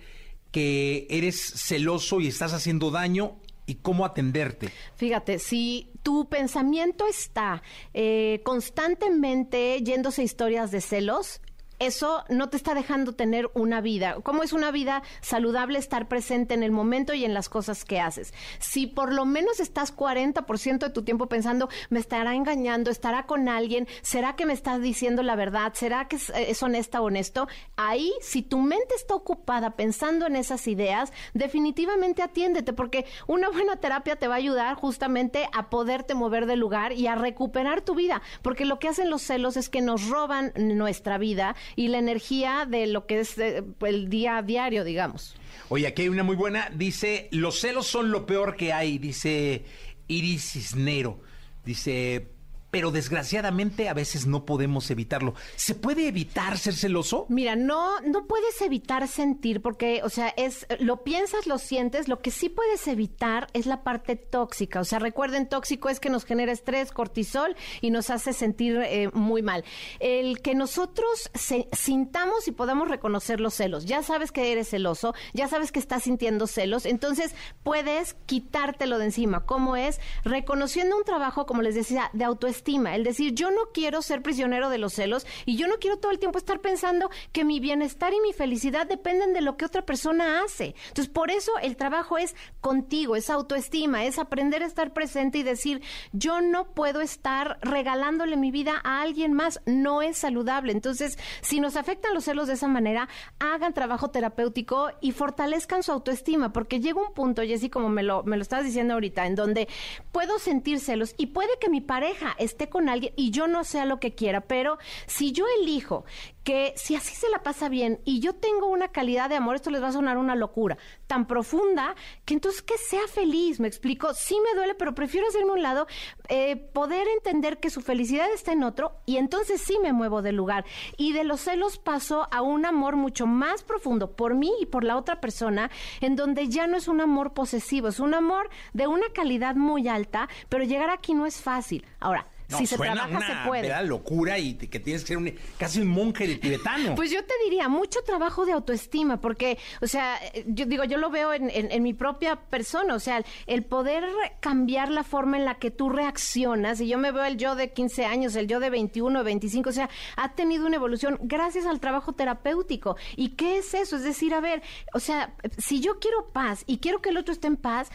S1: que eres celoso y estás haciendo daño y cómo atenderte?
S7: Fíjate, si tu pensamiento está eh, constantemente yéndose a historias de celos, eso no te está dejando tener una vida. ¿Cómo es una vida saludable estar presente en el momento y en las cosas que haces? Si por lo menos estás 40% de tu tiempo pensando, me estará engañando, estará con alguien, será que me estás diciendo la verdad, será que es, es honesta o honesto, ahí si tu mente está ocupada pensando en esas ideas, definitivamente atiéndete porque una buena terapia te va a ayudar justamente a poderte mover del lugar y a recuperar tu vida, porque lo que hacen los celos es que nos roban nuestra vida y la energía de lo que es eh, el día a diario, digamos.
S1: Oye, aquí hay una muy buena. Dice, los celos son lo peor que hay, dice Iris Cisnero. Dice, pero desgraciadamente a veces no podemos evitarlo. ¿Se puede evitar ser celoso?
S7: Mira, no, no puedes evitar sentir porque, o sea, es lo piensas, lo sientes. Lo que sí puedes evitar es la parte tóxica. O sea, recuerden, tóxico es que nos genera estrés, cortisol y nos hace sentir eh, muy mal. El que nosotros sintamos y podamos reconocer los celos. Ya sabes que eres celoso, ya sabes que estás sintiendo celos, entonces puedes quitártelo de encima. ¿Cómo es? Reconociendo un trabajo, como les decía, de autoestima el decir, yo no quiero ser prisionero de los celos y yo no quiero todo el tiempo estar pensando que mi bienestar y mi felicidad dependen de lo que otra persona hace. Entonces, por eso el trabajo es contigo, es autoestima, es aprender a estar presente y decir, yo no puedo estar regalándole mi vida a alguien más, no es saludable. Entonces, si nos afectan los celos de esa manera, hagan trabajo terapéutico y fortalezcan su autoestima, porque llega un punto, Jessy, como me lo, me lo estabas diciendo ahorita, en donde puedo sentir celos y puede que mi pareja esté con alguien y yo no sea lo que quiera, pero si yo elijo que si así se la pasa bien y yo tengo una calidad de amor, esto les va a sonar una locura tan profunda que entonces que sea feliz, me explico, sí me duele, pero prefiero hacerme un lado, eh, poder entender que su felicidad está en otro y entonces sí me muevo del lugar. Y de los celos paso a un amor mucho más profundo por mí y por la otra persona, en donde ya no es un amor posesivo, es un amor de una calidad muy alta, pero llegar aquí no es fácil. Ahora, si se trabaja,
S1: una
S7: se puede.
S1: locura y que tienes que ser un, casi un monje de tibetano.
S7: Pues yo te diría, mucho trabajo de autoestima, porque, o sea, yo digo, yo lo veo en, en, mi propia persona, o sea, el poder cambiar la forma en la que tú reaccionas, y yo me veo el yo de 15 años, el yo de 21, 25, o sea, ha tenido una evolución gracias al trabajo terapéutico. ¿Y qué es eso? Es decir, a ver, o sea, si yo quiero paz y quiero que el otro esté en paz,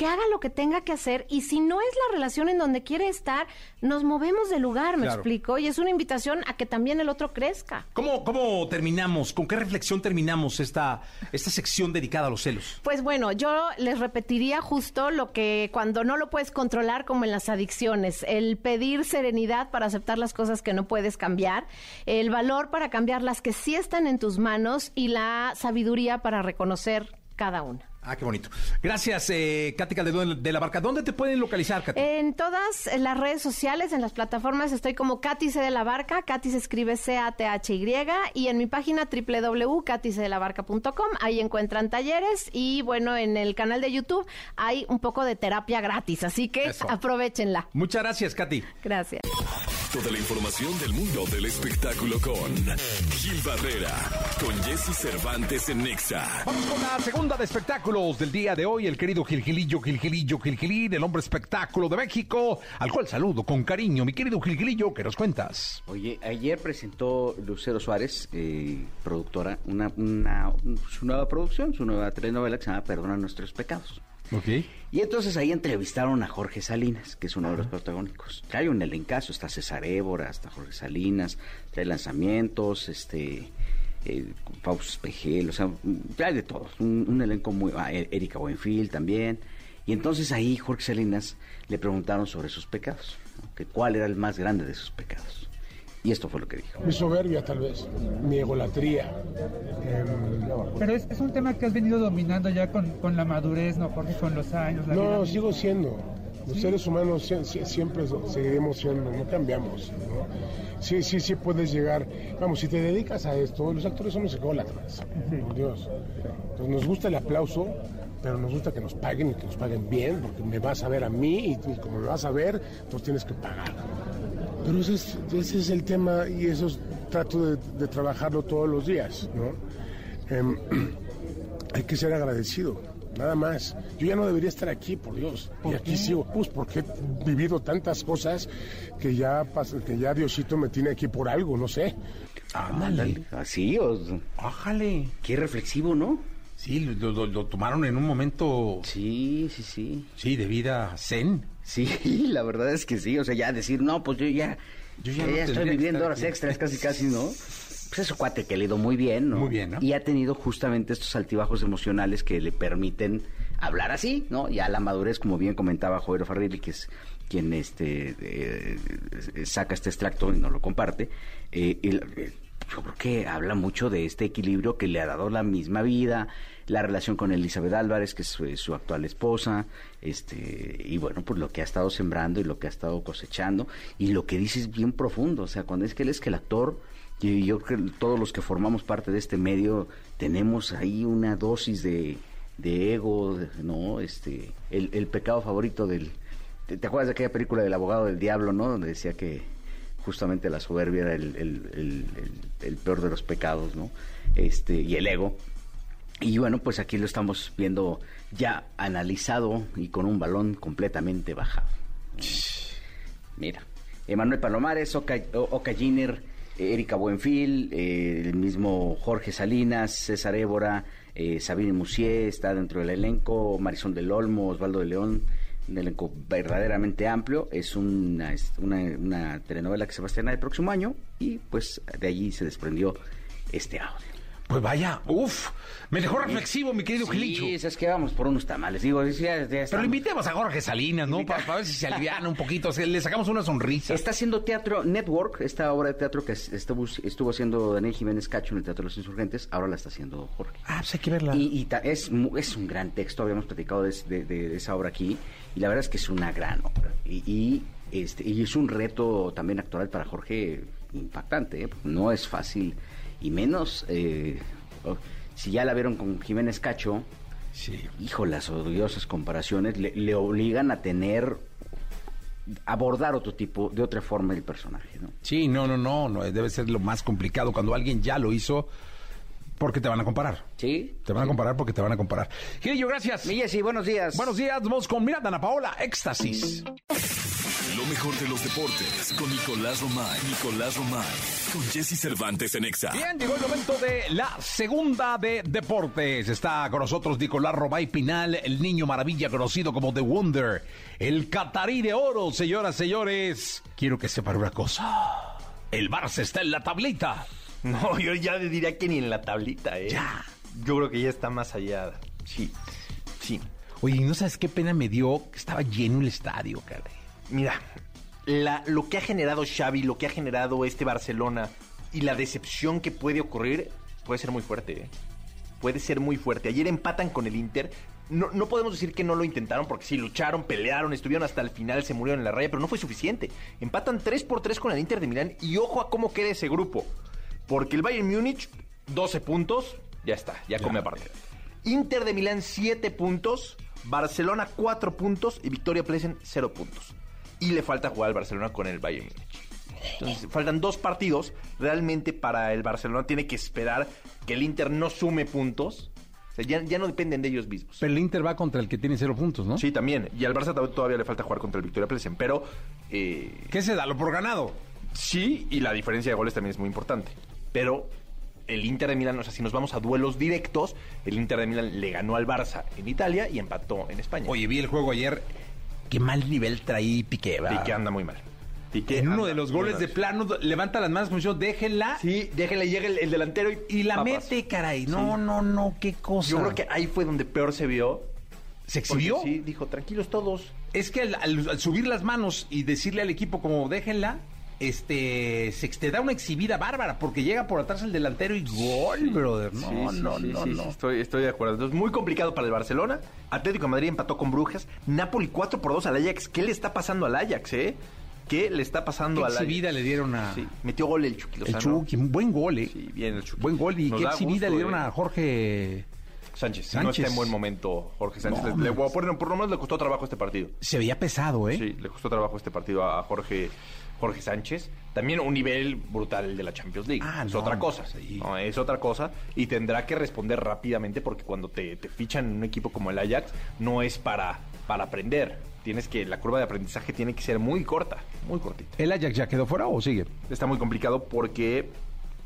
S7: que haga lo que tenga que hacer y si no es la relación en donde quiere estar, nos movemos de lugar, me explico, y es una invitación a que también el otro crezca.
S1: ¿Cómo, cómo terminamos? ¿Con qué reflexión terminamos esta, esta sección dedicada a los celos?
S7: Pues bueno, yo les repetiría justo lo que cuando no lo puedes controlar como en las adicciones, el pedir serenidad para aceptar las cosas que no puedes cambiar, el valor para cambiar las que sí están en tus manos y la sabiduría para reconocer cada una.
S1: Ah, qué bonito. Gracias, eh, Katy Calderón de la Barca. ¿Dónde te pueden localizar, Katy?
S7: En todas las redes sociales, en las plataformas, estoy como Katy C de la Barca. Katy se escribe C-A-T-H-Y. Y en mi página www.katycdelabarca.com, ahí encuentran talleres. Y bueno, en el canal de YouTube hay un poco de terapia gratis. Así que aprovechenla.
S1: Muchas gracias, Katy.
S7: Gracias.
S4: Toda la información del mundo del espectáculo con Gil Barrera, con Jesse Cervantes en Nexa.
S1: Vamos con la segunda de espectáculos del día de hoy, el querido Gilgilillo, Gilgilillo, Gilgilín, el hombre espectáculo de México, al cual saludo con cariño. Mi querido Gilgilillo, ¿qué nos cuentas?
S5: Oye, ayer presentó Lucero Suárez, eh, productora, una, una, su nueva producción, su nueva telenovela que se llama Perdona nuestros pecados. Y entonces ahí entrevistaron a Jorge Salinas, que es uno de los protagónicos. Trae un elencazo, está César Évora, está Jorge Salinas, trae lanzamientos, este, eh, Fausto Espejel, o sea, trae de todos. Un, elenco muy... Ah, e-, Erika Buenfil también. Y entonces ahí Jorge Salinas le preguntaron sobre sus pecados, que cuál era el más grande de sus pecados. Y esto fue lo que dijo.
S8: Mi soberbia, tal vez, mi egolatría.
S9: Em, Pero es, es, un tema que has venido dominando ya con, con, la madurez, ¿no, Jorge? Con los años.
S8: no, sigo siendo. Los seres humanos siempre seguiremos siendo, no cambiamos. Sí, sí, sí puedes llegar. Vamos, si te dedicas a esto, los actores somos ególatras. Por Dios. Entonces nos gusta el aplauso, pero nos gusta que nos paguen y que nos paguen bien, porque me vas a ver a mí y como me vas a ver, entonces tienes que pagar. Pero ese es, ese es el tema y eso trato de, trabajarlo todos los días, ¿no? Em, hay que ser agradecido, nada más. Yo ya no debería estar aquí, por Dios. y aquí sigo, pues porque he vivido tantas cosas que ya, que ya Diosito me tiene aquí por algo, no sé.
S5: Ándale. Así, o...
S1: Ájale.
S5: Qué reflexivo, ¿no?
S1: Sí, lo, lo- lo tomaron en un momento,
S5: Sí, sí, sí.
S1: sí, de vida zen.
S5: Sí, la verdad es que sí. O sea, ya decir, no, pues yo ya,
S1: Yo ya
S5: ya,
S1: no
S5: estoy viviendo horas
S1: aquí.
S5: extras, casi, casi, ¿no? Pues es un cuate que ha ido muy bien, ¿no?
S1: Muy bien, ¿no?
S5: Y ha tenido justamente estos altibajos emocionales que le permiten hablar así, ¿no? Ya la madurez, como bien comentaba Joero Farrilli, que es quien este eh, eh, saca este extracto y no lo comparte, eh, el- eh, yo creo que habla mucho de este equilibrio que le ha dado la misma vida, la relación con Elizabeth Álvarez, que es su, su actual esposa, este, y bueno, pues lo que ha estado sembrando y lo que ha estado cosechando, y lo que dice es bien profundo, o sea, cuando es que él es que el actor, y yo creo que todos los que formamos parte de este medio tenemos ahí una dosis de, de ego, de- ¿no? Este, el, el pecado favorito del... ¿Te, te acuerdas de aquella película del abogado del diablo, no? Donde decía que justamente la soberbia era el, el- peor de los pecados, ¿no? Este, y el ego. Y bueno, pues aquí lo estamos viendo ya analizado y con un balón completamente bajado. Mira, Emanuel Palomares, Oca, Oca Giner, Erika Buenfil, eh, el mismo Jorge Salinas, César Évora, eh, Sabine Musier está dentro del elenco, Marisol del Olmo, Osvaldo de León, un elenco verdaderamente amplio. Es una, una, una telenovela que se va a estrenar el próximo año y pues de allí se desprendió este audio.
S1: Pues vaya, uff, me dejó reflexivo, mi querido Gilicho.
S5: Sí, es que vamos por unos tamales. Digo, ya, ya
S1: Pero invitemos a Jorge Salinas, ¿no? Para, ver si se aliviana un poquito, le sacamos una sonrisa.
S5: Está haciendo teatro Network, esta obra de teatro que estuvo, estuvo haciendo Daniel Jiménez Cacho en el Teatro de los Insurgentes, ahora la está haciendo Jorge.
S1: Ah, pues hay que verla.
S5: Y, y ta- es, es un gran texto, habíamos platicado de, de- de esa obra aquí, y la verdad es que es una gran obra. Y, y, este, y es un reto también actoral para Jorge impactante, ¿eh? no es fácil, y menos eh, oh, si ya la vieron con Jiménez Cacho,
S1: Sí.
S5: hijo, las odiosas comparaciones le, le obligan a tener, abordar otro tipo, de otra forma el personaje, ¿no?
S1: Sí, no, no, no, no, debe ser lo más complicado cuando alguien ya lo hizo, porque te van a comparar.
S5: ¿Sí?
S1: Te van a comparar porque te van a comparar. Gilillo, gracias.
S5: Mi Jessy, buenos días.
S1: Buenos días, vamos con Miranda Ana Paola, Éxtasis.
S4: Lo mejor de los deportes con Nicolás Romay. Nicolás Romay. Con Jesse Cervantes en Exa.
S1: Bien, llegó el momento de la segunda de deportes. Está con nosotros Nicolás Robay Pinal, el niño maravilla conocido como The Wonder, el catarí de oro, señoras, señores. Quiero que sepan una cosa. El Barça está en la tablita.
S3: No, yo ya diría que ni en la tablita, ¿eh?
S1: Ya.
S3: Yo creo que ya está más allá. Sí, sí.
S1: Oye, ¿no sabes qué pena me dio? Que estaba lleno el estadio, caray.
S3: Mira, la- lo que ha generado Xavi, lo que ha generado este Barcelona y la decepción que puede ocurrir puede ser muy fuerte. ¿eh? Puede ser muy fuerte. Ayer empatan con el Inter. No, no podemos decir que no lo intentaron porque sí, lucharon, pelearon, estuvieron hasta el final, se murieron en la raya, pero no fue suficiente. Empatan 3 por 3 con el Inter de Milán y ojo a cómo queda ese grupo. Porque el Bayern Múnich, 12 puntos, ya está, ya, come aparte. Inter de Milán, 7 puntos. Barcelona, 4 puntos. Y Victoria Plesen, 0 puntos. Y le falta jugar al Barcelona con el Bayern Múnich. Entonces, faltan dos partidos. Realmente para el Barcelona tiene que esperar que el Inter no sume puntos. O sea, ya, ya no dependen de ellos mismos.
S1: Pero el Inter va contra el que tiene cero puntos, ¿no?
S3: Sí, también. Y al Barça to- todavía le falta jugar contra el Victoria Plesen. Pero eh,
S1: ¿Qué se da? Lo por ganado.
S3: Sí, y la diferencia de goles también es muy importante. Pero el Inter de Milán, o sea, si nos vamos a duelos directos, el Inter de Milán le ganó al Barça en Italia y empató en España.
S1: Oye, vi el juego ayer. Qué mal nivel traí Piqué, ¿verdad?
S3: Piqué anda muy mal. Piqué
S1: En uno
S3: anda
S1: de los goles de plano, levanta las manos como diciendo, déjenla.
S3: Sí, déjenle, llega el, el delantero y,
S1: Y la
S3: papas.
S1: mete, caray. No,
S3: Sí.
S1: no, no, qué cosa.
S3: Yo creo que ahí fue donde peor se vio.
S1: ¿Se exhibió?
S3: Porque Sí, dijo, tranquilos todos.
S1: Es que al, al- al subir las manos y decirle al equipo como déjenla, este, se te da una exhibida bárbara porque llega por atrás el delantero y gol, brother. No,
S3: Sí,
S1: no,
S3: sí,
S1: no, no.
S3: estoy, estoy de acuerdo. Entonces, muy complicado para el Barcelona. Atlético de Madrid empató con Brujas. Napoli 4 por 2 al Ajax. ¿Qué le está pasando al Ajax, eh? ¿Qué le está pasando
S1: Qué
S3: al Ajax?
S1: exhibida le dieron a
S3: Sí, metió gol el Chucky
S1: el
S3: Lozano.
S1: Chucky. Un buen gol, ¿eh?
S3: Sí, bien el Chucky.
S1: Buen gol. ¿Y
S3: Nos
S1: qué
S3: da
S1: exhibida
S3: gusto,
S1: le dieron
S3: eh.
S1: a Jorge
S3: Sánchez. No
S1: Sánchez.
S3: está en buen momento Jorge Sánchez.
S1: No,
S3: le, le a poner- por lo menos le costó trabajo este partido.
S1: Se veía pesado, ¿eh?
S3: Sí, le costó trabajo este partido a a Jorge, Jorge Sánchez. También un nivel brutal de la Champions League.
S1: Ah,
S3: es
S1: no,
S3: otra cosa.
S1: sí.
S3: No, es otra cosa. Y tendrá que responder rápidamente porque cuando te, te fichan en un equipo como el Ajax, no es para, para aprender. Tienes que, la curva de aprendizaje tiene que ser muy corta, muy cortita.
S1: ¿El Ajax ya quedó fuera o sigue?
S3: Está muy complicado porque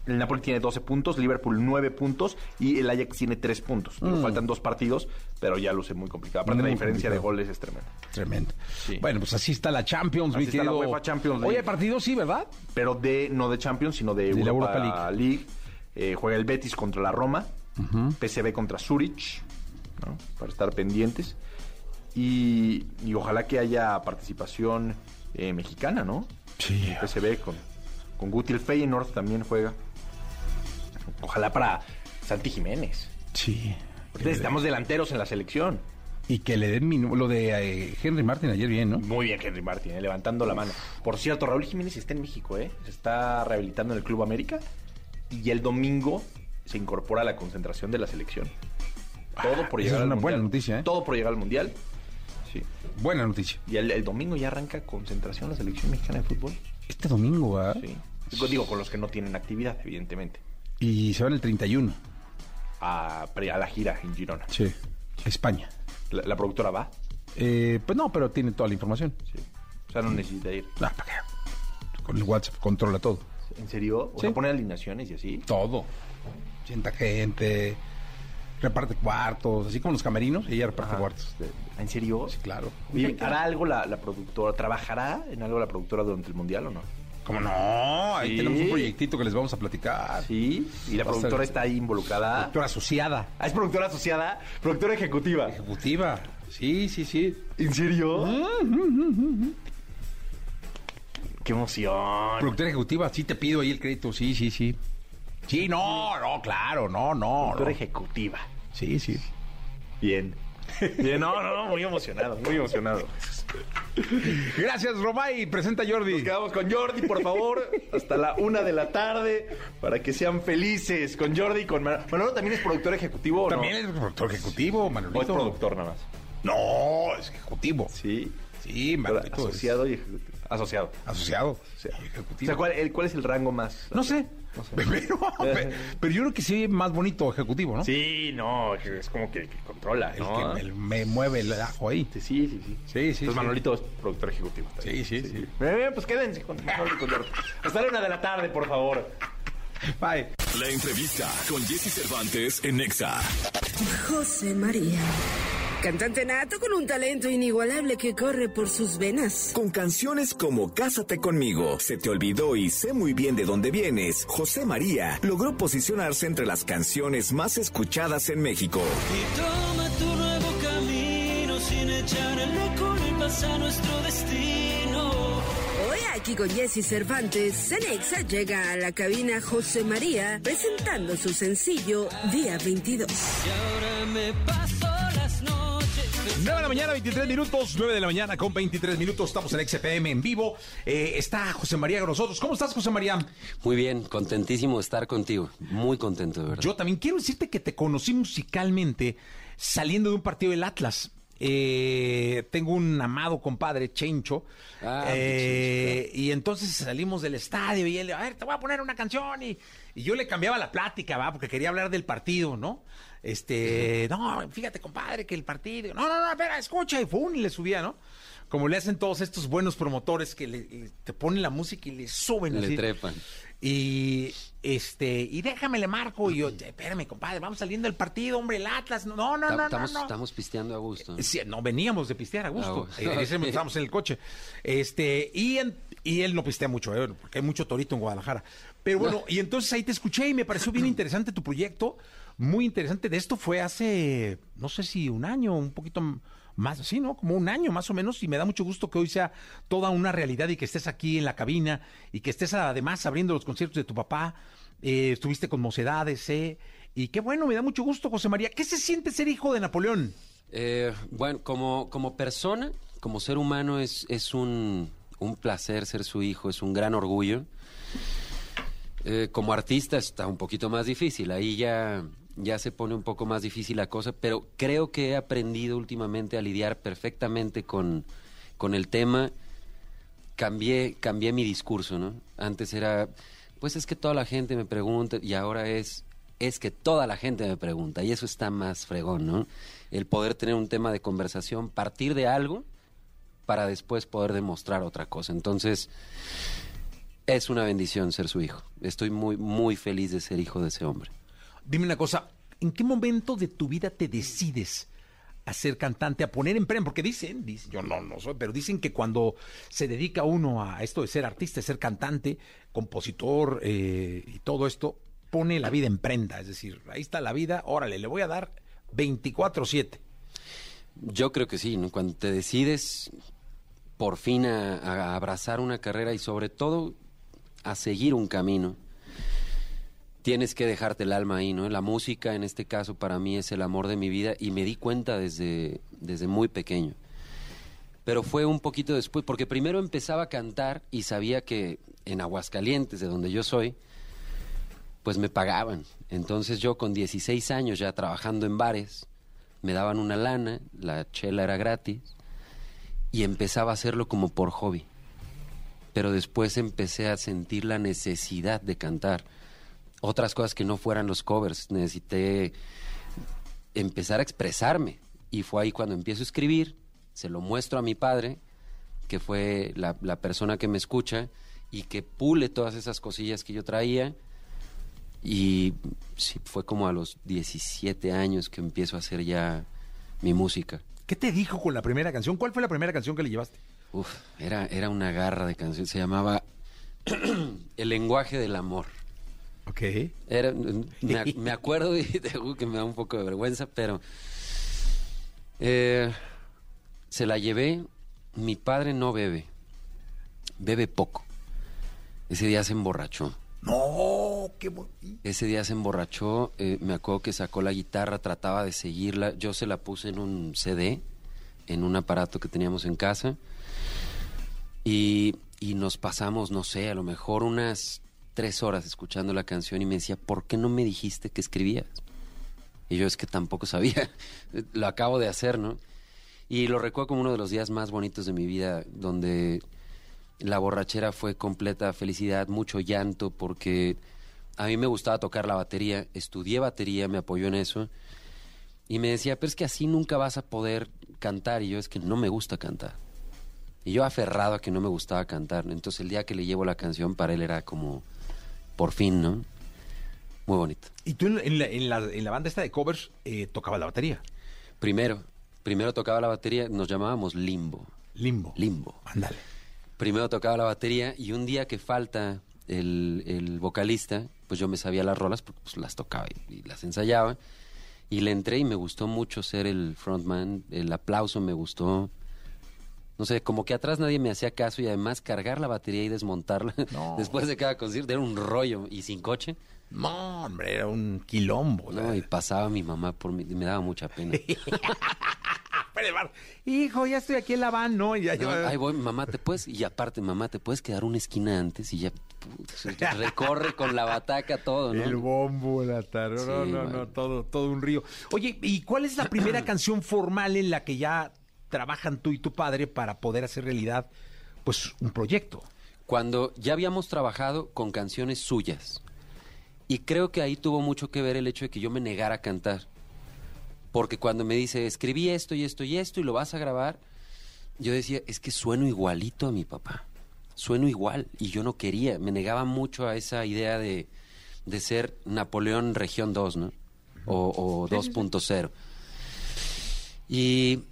S3: el Napoli tiene 12 puntos, Liverpool 9 puntos y el Ajax tiene 3 puntos. Digo, Faltan dos partidos, pero ya luce muy complicado. Aparte,
S1: Mm. Muy
S3: la diferencia de goles es tremenda.
S1: Tremendo.
S3: Sí.
S1: Bueno, pues así está la Champions,
S3: Así
S1: mi
S3: está la
S1: querido-
S3: UEFA Champions League.
S1: Oye, partido sí, ¿verdad?
S3: pero de no de Champions, sino de,
S1: De la
S3: Europa,
S1: Europa
S3: League. Eh, juega el Betis contra la Roma, PSV contra Zurich, ¿no? para estar pendientes. Y, y ojalá que haya participación eh, mexicana, ¿no?
S1: Sí.
S3: PSV con, con Guti, el Feyenoord también juega. Ojalá para Santi Jiménez.
S1: Sí.
S3: Porque necesitamos delanteros en la selección.
S1: Y que le den lo de eh, Henry Martin ayer bien, ¿no?
S3: Muy bien, Henry Martin, eh, levantando la mano. Por cierto, Raúl Jiménez está en México, ¿eh? Se está rehabilitando en el Club América. Y el domingo se incorpora a la concentración de la selección. Todo por llegar
S1: es
S3: al
S1: una
S3: mundial.
S1: buena noticia, ¿eh?
S3: Todo por llegar al mundial. Sí.
S1: Buena noticia.
S3: Y el, el domingo ya arranca concentración la selección mexicana de fútbol.
S1: Este domingo, ¿verdad?
S3: Sí. Digo, con los que no tienen actividad, evidentemente.
S1: Y se van el 31.
S3: A, a la gira en Girona.
S1: Sí. España.
S3: La, la productora va.
S1: Eh, pues no, pero tiene toda la información.
S3: Sí. O sea, no necesita ir.
S1: ¿para qué? Con el WhatsApp controla todo.
S3: ¿En serio? O
S1: Sí.
S3: sea, pone alineaciones y así.
S1: Todo. Sienta gente, reparte cuartos, así como los camerinos, ella reparte
S3: Ajá.
S1: cuartos.
S3: ¿En serio?
S1: Sí, claro.
S3: ¿hará algo la, la productora? ¿Trabajará en algo la productora durante el mundial o no?
S1: ¿Cómo no? Ahí
S3: Sí.
S1: tenemos un proyectito que les vamos a platicar.
S3: Sí. ¿Y la
S1: Va a ser-
S3: productora está ahí involucrada?
S1: Productora asociada.
S3: Ah, es productora asociada, productora ejecutiva.
S1: Ejecutiva. Sí, sí, sí.
S3: ¿En serio? ¡Qué emoción!
S1: Productora ejecutiva, sí te pido ahí el crédito, sí, sí, sí. Sí, no, no, claro, no, no.
S3: Productora
S1: no.
S3: ejecutiva.
S1: Sí, sí.
S3: Bien. Bien, no, no, no, muy emocionado, muy emocionado.
S1: Gracias, Romay. Presenta a Jordi.
S3: Nos quedamos con Jordi, por favor, hasta la una de la tarde, para que sean felices. Con Jordi y con Manolo. ¿Manolo también es productor ejecutivo o no?
S1: También es productor ejecutivo, Manolito.
S3: ¿O es productor nada más?
S1: No, es ejecutivo.
S3: Sí.
S1: Sí, Manolito. es
S3: Asociado y ejecutivo. Asociado.
S1: Asociado.
S3: Sí.
S1: Y
S3: O
S1: ejecutivo.
S3: sea, ¿cuál, el- cuál es el rango más?
S1: No sé. Pero, pero yo creo que sí más bonito ejecutivo, ¿no?
S3: Sí, no, es como que, que controla,
S1: El
S3: ¿no?
S1: que me, me mueve el ajo ahí.
S3: Sí, sí, sí.
S1: Sí, sí,
S3: Entonces
S1: sí.
S3: Manolito es productor ejecutivo.
S1: Sí, sí, sí.
S3: Bien, bien, pues quédense con Jordi. Hasta la una de la tarde, por favor.
S1: Bye.
S4: La entrevista con Jesse Cervantes en Nexa.
S10: José María. Cantante nato con un talento inigualable que corre por sus venas.
S11: Con canciones como Cásate conmigo, Se te olvidó y Sé muy bien de dónde vienes, José María logró posicionarse entre las canciones más escuchadas en México.
S12: Y toma tu nuevo camino sin echarle culpas a nuestro destino.
S10: Hoy aquí con Jesse Cervantes, Cenexa llega a la cabina José María presentando su sencillo Día 22.
S12: Y ahora me paso.
S1: 9 de la mañana, 23 minutos. 9 de la mañana con 23 minutos. Estamos en XPM en vivo. Eh, está José María con nosotros. ¿Cómo estás, José María?
S13: Muy bien, contentísimo de estar contigo. Muy contento, de verdad.
S1: Yo también quiero decirte que te conocí musicalmente saliendo de un partido del Atlas. Eh, tengo un amado compadre, Chencho.
S13: Ah,
S1: eh, Y entonces salimos del estadio y él, a ver, te voy a poner una canción. Y, y yo le cambiaba la plática, va, porque quería hablar del partido, ¿no? Este, no, fíjate, compadre, que el partido. No, no, no, espera, escucha. Y fue y le subía, ¿no? Como le hacen todos estos buenos promotores que le- le- te ponen la música y le suben
S13: Le
S1: así.
S13: trepan.
S1: Y este, y déjame le marco. Y yo, espérame, compadre, vamos saliendo del partido, hombre, el Atlas. No, no, no, no,
S13: estamos,
S1: no.
S13: estamos pisteando a gusto.
S1: Sí, no, veníamos de pistear a gusto.
S13: Ah,
S1: Eh, ese estábamos en el coche. Este, y, en- y él no pistea mucho, eh, porque hay mucho torito en Guadalajara. Pero bueno, y entonces ahí te escuché y me pareció bien interesante tu proyecto. Muy interesante. De esto fue hace, no sé si un año, un poquito más, así, ¿no? Como un año más o menos. Y me da mucho gusto que hoy sea toda una realidad y que estés aquí en la cabina y que estés además abriendo los conciertos de tu papá. Eh, estuviste con Mocedades, ¿eh? Y qué bueno, me da mucho gusto, José María. ¿Qué se siente ser hijo de Napoleón?
S13: Eh, bueno, como, como persona, como ser humano, es, es un, un placer ser su hijo, es un gran orgullo. Eh, como artista está un poquito más difícil. Ahí ya ya se pone un poco más difícil la cosa, pero creo que he aprendido últimamente a lidiar perfectamente con, con el tema. Cambié, cambié mi discurso, ¿no? Antes era, pues es que toda la gente me pregunta y ahora es, es que toda la gente me pregunta y eso está más fregón, ¿no? El poder tener un tema de conversación, partir de algo para después poder demostrar otra cosa. Entonces, es una bendición ser su hijo. Estoy muy, muy feliz de ser hijo de ese hombre.
S1: Dime una cosa, ¿en qué momento de tu vida te decides a ser cantante, a poner en premio? Porque dicen, dicen, yo no, no soy, pero dicen que cuando se dedica uno a esto de ser artista, de ser cantante, compositor eh, y todo esto, pone la vida en prenda. Es decir, ahí está la vida, órale, le voy a dar 24-7.
S13: Yo creo que sí, ¿no? Cuando te decides por fin a, a abrazar una carrera y sobre todo a seguir un camino, tienes que dejarte el alma ahí, ¿no? La música, en este caso, para mí es el amor de mi vida y me di cuenta desde, desde muy pequeño. Pero fue un poquito después, porque primero empezaba a cantar y sabía que en Aguascalientes, de donde yo soy, pues me pagaban. Entonces yo con 16 años ya trabajando en bares, me daban una lana, la chela era gratis, y empezaba a hacerlo como por hobby. Pero después empecé a sentir la necesidad de cantar otras cosas que no fueran los covers. Necesité empezar a expresarme. Y fue ahí cuando empiezo a escribir, se lo muestro a mi padre, que fue la, la persona que me escucha y que pule todas esas cosillas que yo traía. Y sí, fue como a los 17 años que empiezo a hacer ya mi música.
S1: ¿Qué te dijo con la primera canción? ¿Cuál fue la primera canción que le llevaste?
S13: Uf, era, era una garra de canción. Se llamaba El lenguaje del amor.
S1: Ok.
S13: Era, me, ac- me acuerdo y te juro que me da un poco de vergüenza, pero eh, se la llevé. Mi padre no bebe, bebe poco. Ese día se emborrachó.
S1: No, qué bu-
S13: Ese día se emborrachó, eh, me acuerdo que sacó la guitarra, trataba de seguirla. Yo se la puse en un CD, en un aparato que teníamos en casa. Y, y nos pasamos, no sé, a lo mejor unas tres horas escuchando la canción y me decía, ¿por qué no me dijiste que escribías? Y yo es que tampoco sabía, lo acabo de hacer, ¿no? Y lo recuerdo como uno de los días más bonitos de mi vida, donde la borrachera fue completa felicidad, mucho llanto, porque a mí me gustaba tocar la batería, estudié batería, me apoyó en eso, y me decía, pero es que así nunca vas a poder cantar, y yo es que no me gusta cantar. Y yo aferrado a que no me gustaba cantar, entonces el día que le llevo la canción para él era como, por fin, ¿no? Muy bonito.
S1: Y tú en, la- en la, en banda esta de covers eh, tocabas la batería.
S13: Primero, primero tocaba la batería, nos llamábamos Limbo.
S1: Limbo.
S13: Limbo.
S1: Ándale.
S13: Primero tocaba la batería y un día que falta el, el vocalista, pues yo me sabía las rolas, porque pues las tocaba y, y las ensayaba. Y le entré y me gustó mucho ser el frontman, el aplauso me gustó. No sé, como que atrás nadie me hacía caso y además cargar la batería y desmontarla después de cada concierto era un rollo y sin coche.
S1: No, hombre, era un quilombo.
S13: No, y pasaba mi mamá por mí, y me daba mucha pena.
S1: Hijo, ya estoy aquí en la van, ¿no? Y ya,
S13: No, ahí voy, mamá, ¿te puedes? Y aparte, mamá, ¿te puedes quedar una esquina antes? Y ya recorre con la bataca todo, ¿no?
S1: El bombo, la tarde. no,
S13: Sí,
S1: no, no, todo, todo un río. Oye, ¿y cuál es la primera canción formal en la que ya trabajan tú y tu padre para poder hacer realidad, pues, un proyecto?
S13: Cuando ya habíamos trabajado con canciones suyas. Y creo que ahí tuvo mucho que ver el hecho de que yo me negara a cantar. Porque cuando me dice, escribí esto y esto y esto y lo vas a grabar, yo decía, es que sueno igualito a mi papá. Sueno igual. Y yo no quería, me negaba mucho a esa idea de, de ser Napoleón Región 2, ¿no? O, o 2.0. Y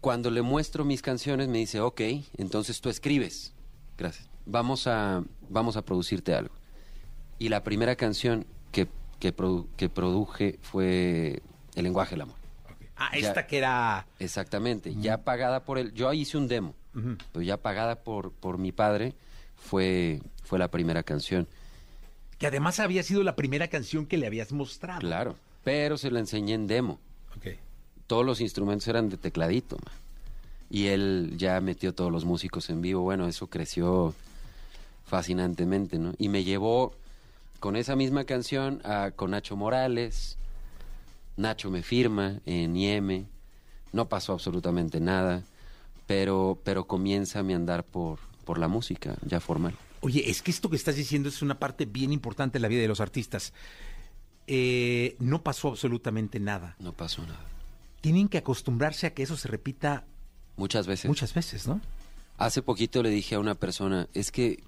S13: cuando le muestro mis canciones me dice, ok, entonces tú escribes. Gracias. Vamos a, vamos a producirte algo. Y la primera canción que, que, produ- que produje fue El lenguaje del amor.
S1: Ah,
S13: Ya-
S1: esta que era...
S13: Exactamente, ya pagada por él. Yo ahí hice un demo, pero ya pagada por, por mi padre fue, fue la primera canción.
S1: Que además había sido la primera canción que le habías mostrado.
S13: Claro, pero se la enseñé en demo.
S1: Ok.
S13: Todos los instrumentos eran de tecladito. man. Y él ya metió todos los músicos en vivo. Bueno, eso creció fascinantemente, ¿no? Y me llevó con esa misma canción a- con Nacho Morales. Nacho me firma en IEM. No pasó absolutamente nada, pero, pero comienza mi andar por, por la música ya formal.
S1: Oye, es que esto que estás diciendo es una parte bien importante de la vida de los artistas. Eh, no pasó absolutamente nada.
S13: No pasó nada.
S1: Tienen que acostumbrarse a que eso se repita
S13: Muchas veces.
S1: muchas veces, ¿no?
S13: Hace poquito le dije a una persona, es que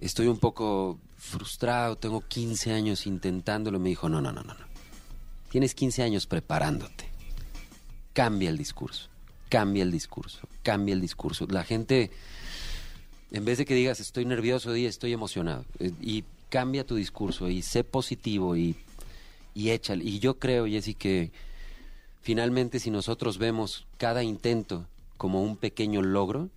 S13: estoy un poco frustrado, tengo 15 años intentándolo. Me dijo, no, no, no, no, no. Tienes 15 años preparándote. Cambia el discurso, cambia el discurso, cambia el discurso. La gente, en vez de que digas estoy nervioso, di estoy emocionado. Eh, Y cambia tu discurso y sé positivo y, y échale. Y yo creo, Jessy, que finalmente si nosotros vemos cada intento como un pequeño logro,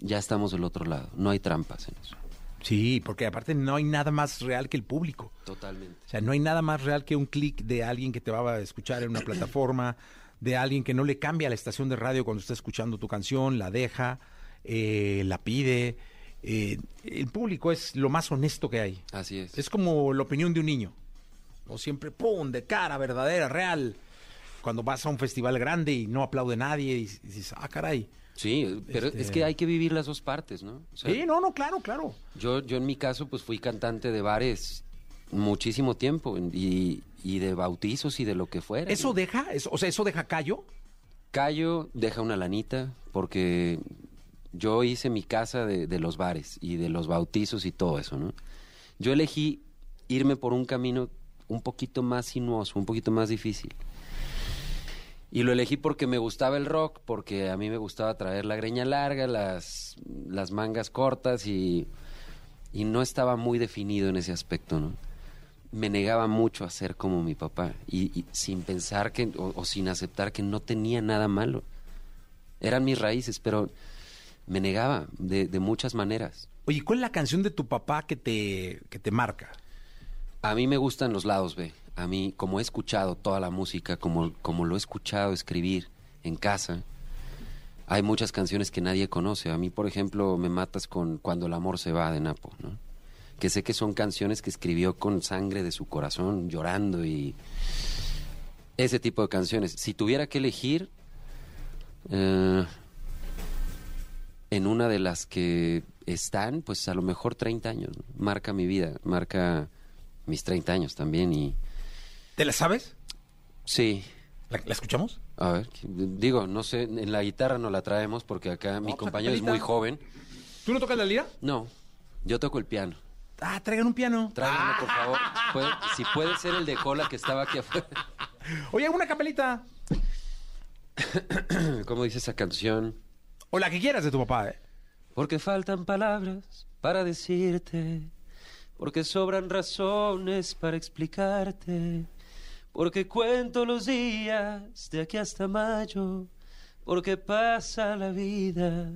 S13: ya estamos del otro lado. No hay trampas en eso.
S1: Sí, porque aparte no hay nada más real que el público.
S13: Totalmente.
S1: O sea, no hay nada más real que un clic de alguien que te va a escuchar en una plataforma, de alguien que no le cambia la estación de radio cuando está escuchando tu canción, la deja, eh, la pide. Eh, el público es lo más honesto que hay.
S13: Así es.
S1: Es como la opinión de un niño. O siempre, ¡pum!, de cara, verdadera, real. Cuando vas a un festival grande y no aplaude nadie y dices, ah, caray.
S13: Sí, pero
S1: Este-
S13: es que hay que vivir las dos partes, ¿no? O sea,
S1: Sí, no, no, claro, claro.
S13: Yo, yo en mi caso, pues fui cantante de bares muchísimo tiempo y, y de bautizos y de lo que fuera.
S1: ¿Eso deja? Eso- o sea, ¿eso deja callo?
S13: Callo deja una lanita porque yo hice mi casa de, de los bares y de los bautizos y todo eso, ¿no? Yo elegí irme por un camino un poquito más sinuoso, un poquito más difícil. Y lo elegí porque me gustaba el rock, porque a mí me gustaba traer la greña larga, las, las mangas cortas y, y no estaba muy definido en ese aspecto, ¿no? Me negaba mucho a ser como mi papá y, y sin pensar que, o, o sin aceptar que no tenía nada malo. Eran mis raíces, pero me negaba de, de muchas maneras.
S1: Oye, ¿cuál es la canción de tu papá que te, que te marca?
S13: A mí me gustan los lados B. A mí, como he escuchado toda la música, como, como lo he escuchado escribir en casa, hay muchas canciones que nadie conoce. A mí, por ejemplo, me matas con Cuando el amor se va de Napo, ¿no? Que sé que son canciones que escribió con sangre de su corazón, llorando y ese tipo de canciones. Si tuviera que elegir eh, en una de las que están, pues a lo mejor 30 años. Marca mi vida, marca mis 30 años también y...
S1: ¿Te la sabes?
S13: Sí.
S1: ¿La, la escuchamos?
S13: A ver, digo, no sé, en la guitarra no la traemos porque acá mi compañero es muy joven.
S1: ¿Tú no tocas la lira?
S13: No, yo toco el piano.
S1: Ah, traigan un piano.
S13: Tráiganlo, por favor. Puede- si puede ser el de cola que estaba aquí afuera.
S1: Oye, una capelita.
S13: ¿Cómo dice esa canción?
S1: O la que quieras de tu papá, ¿eh?
S13: Porque faltan palabras para decirte, porque sobran razones para explicarte, porque cuento los días de aquí hasta mayo, porque pasa la vida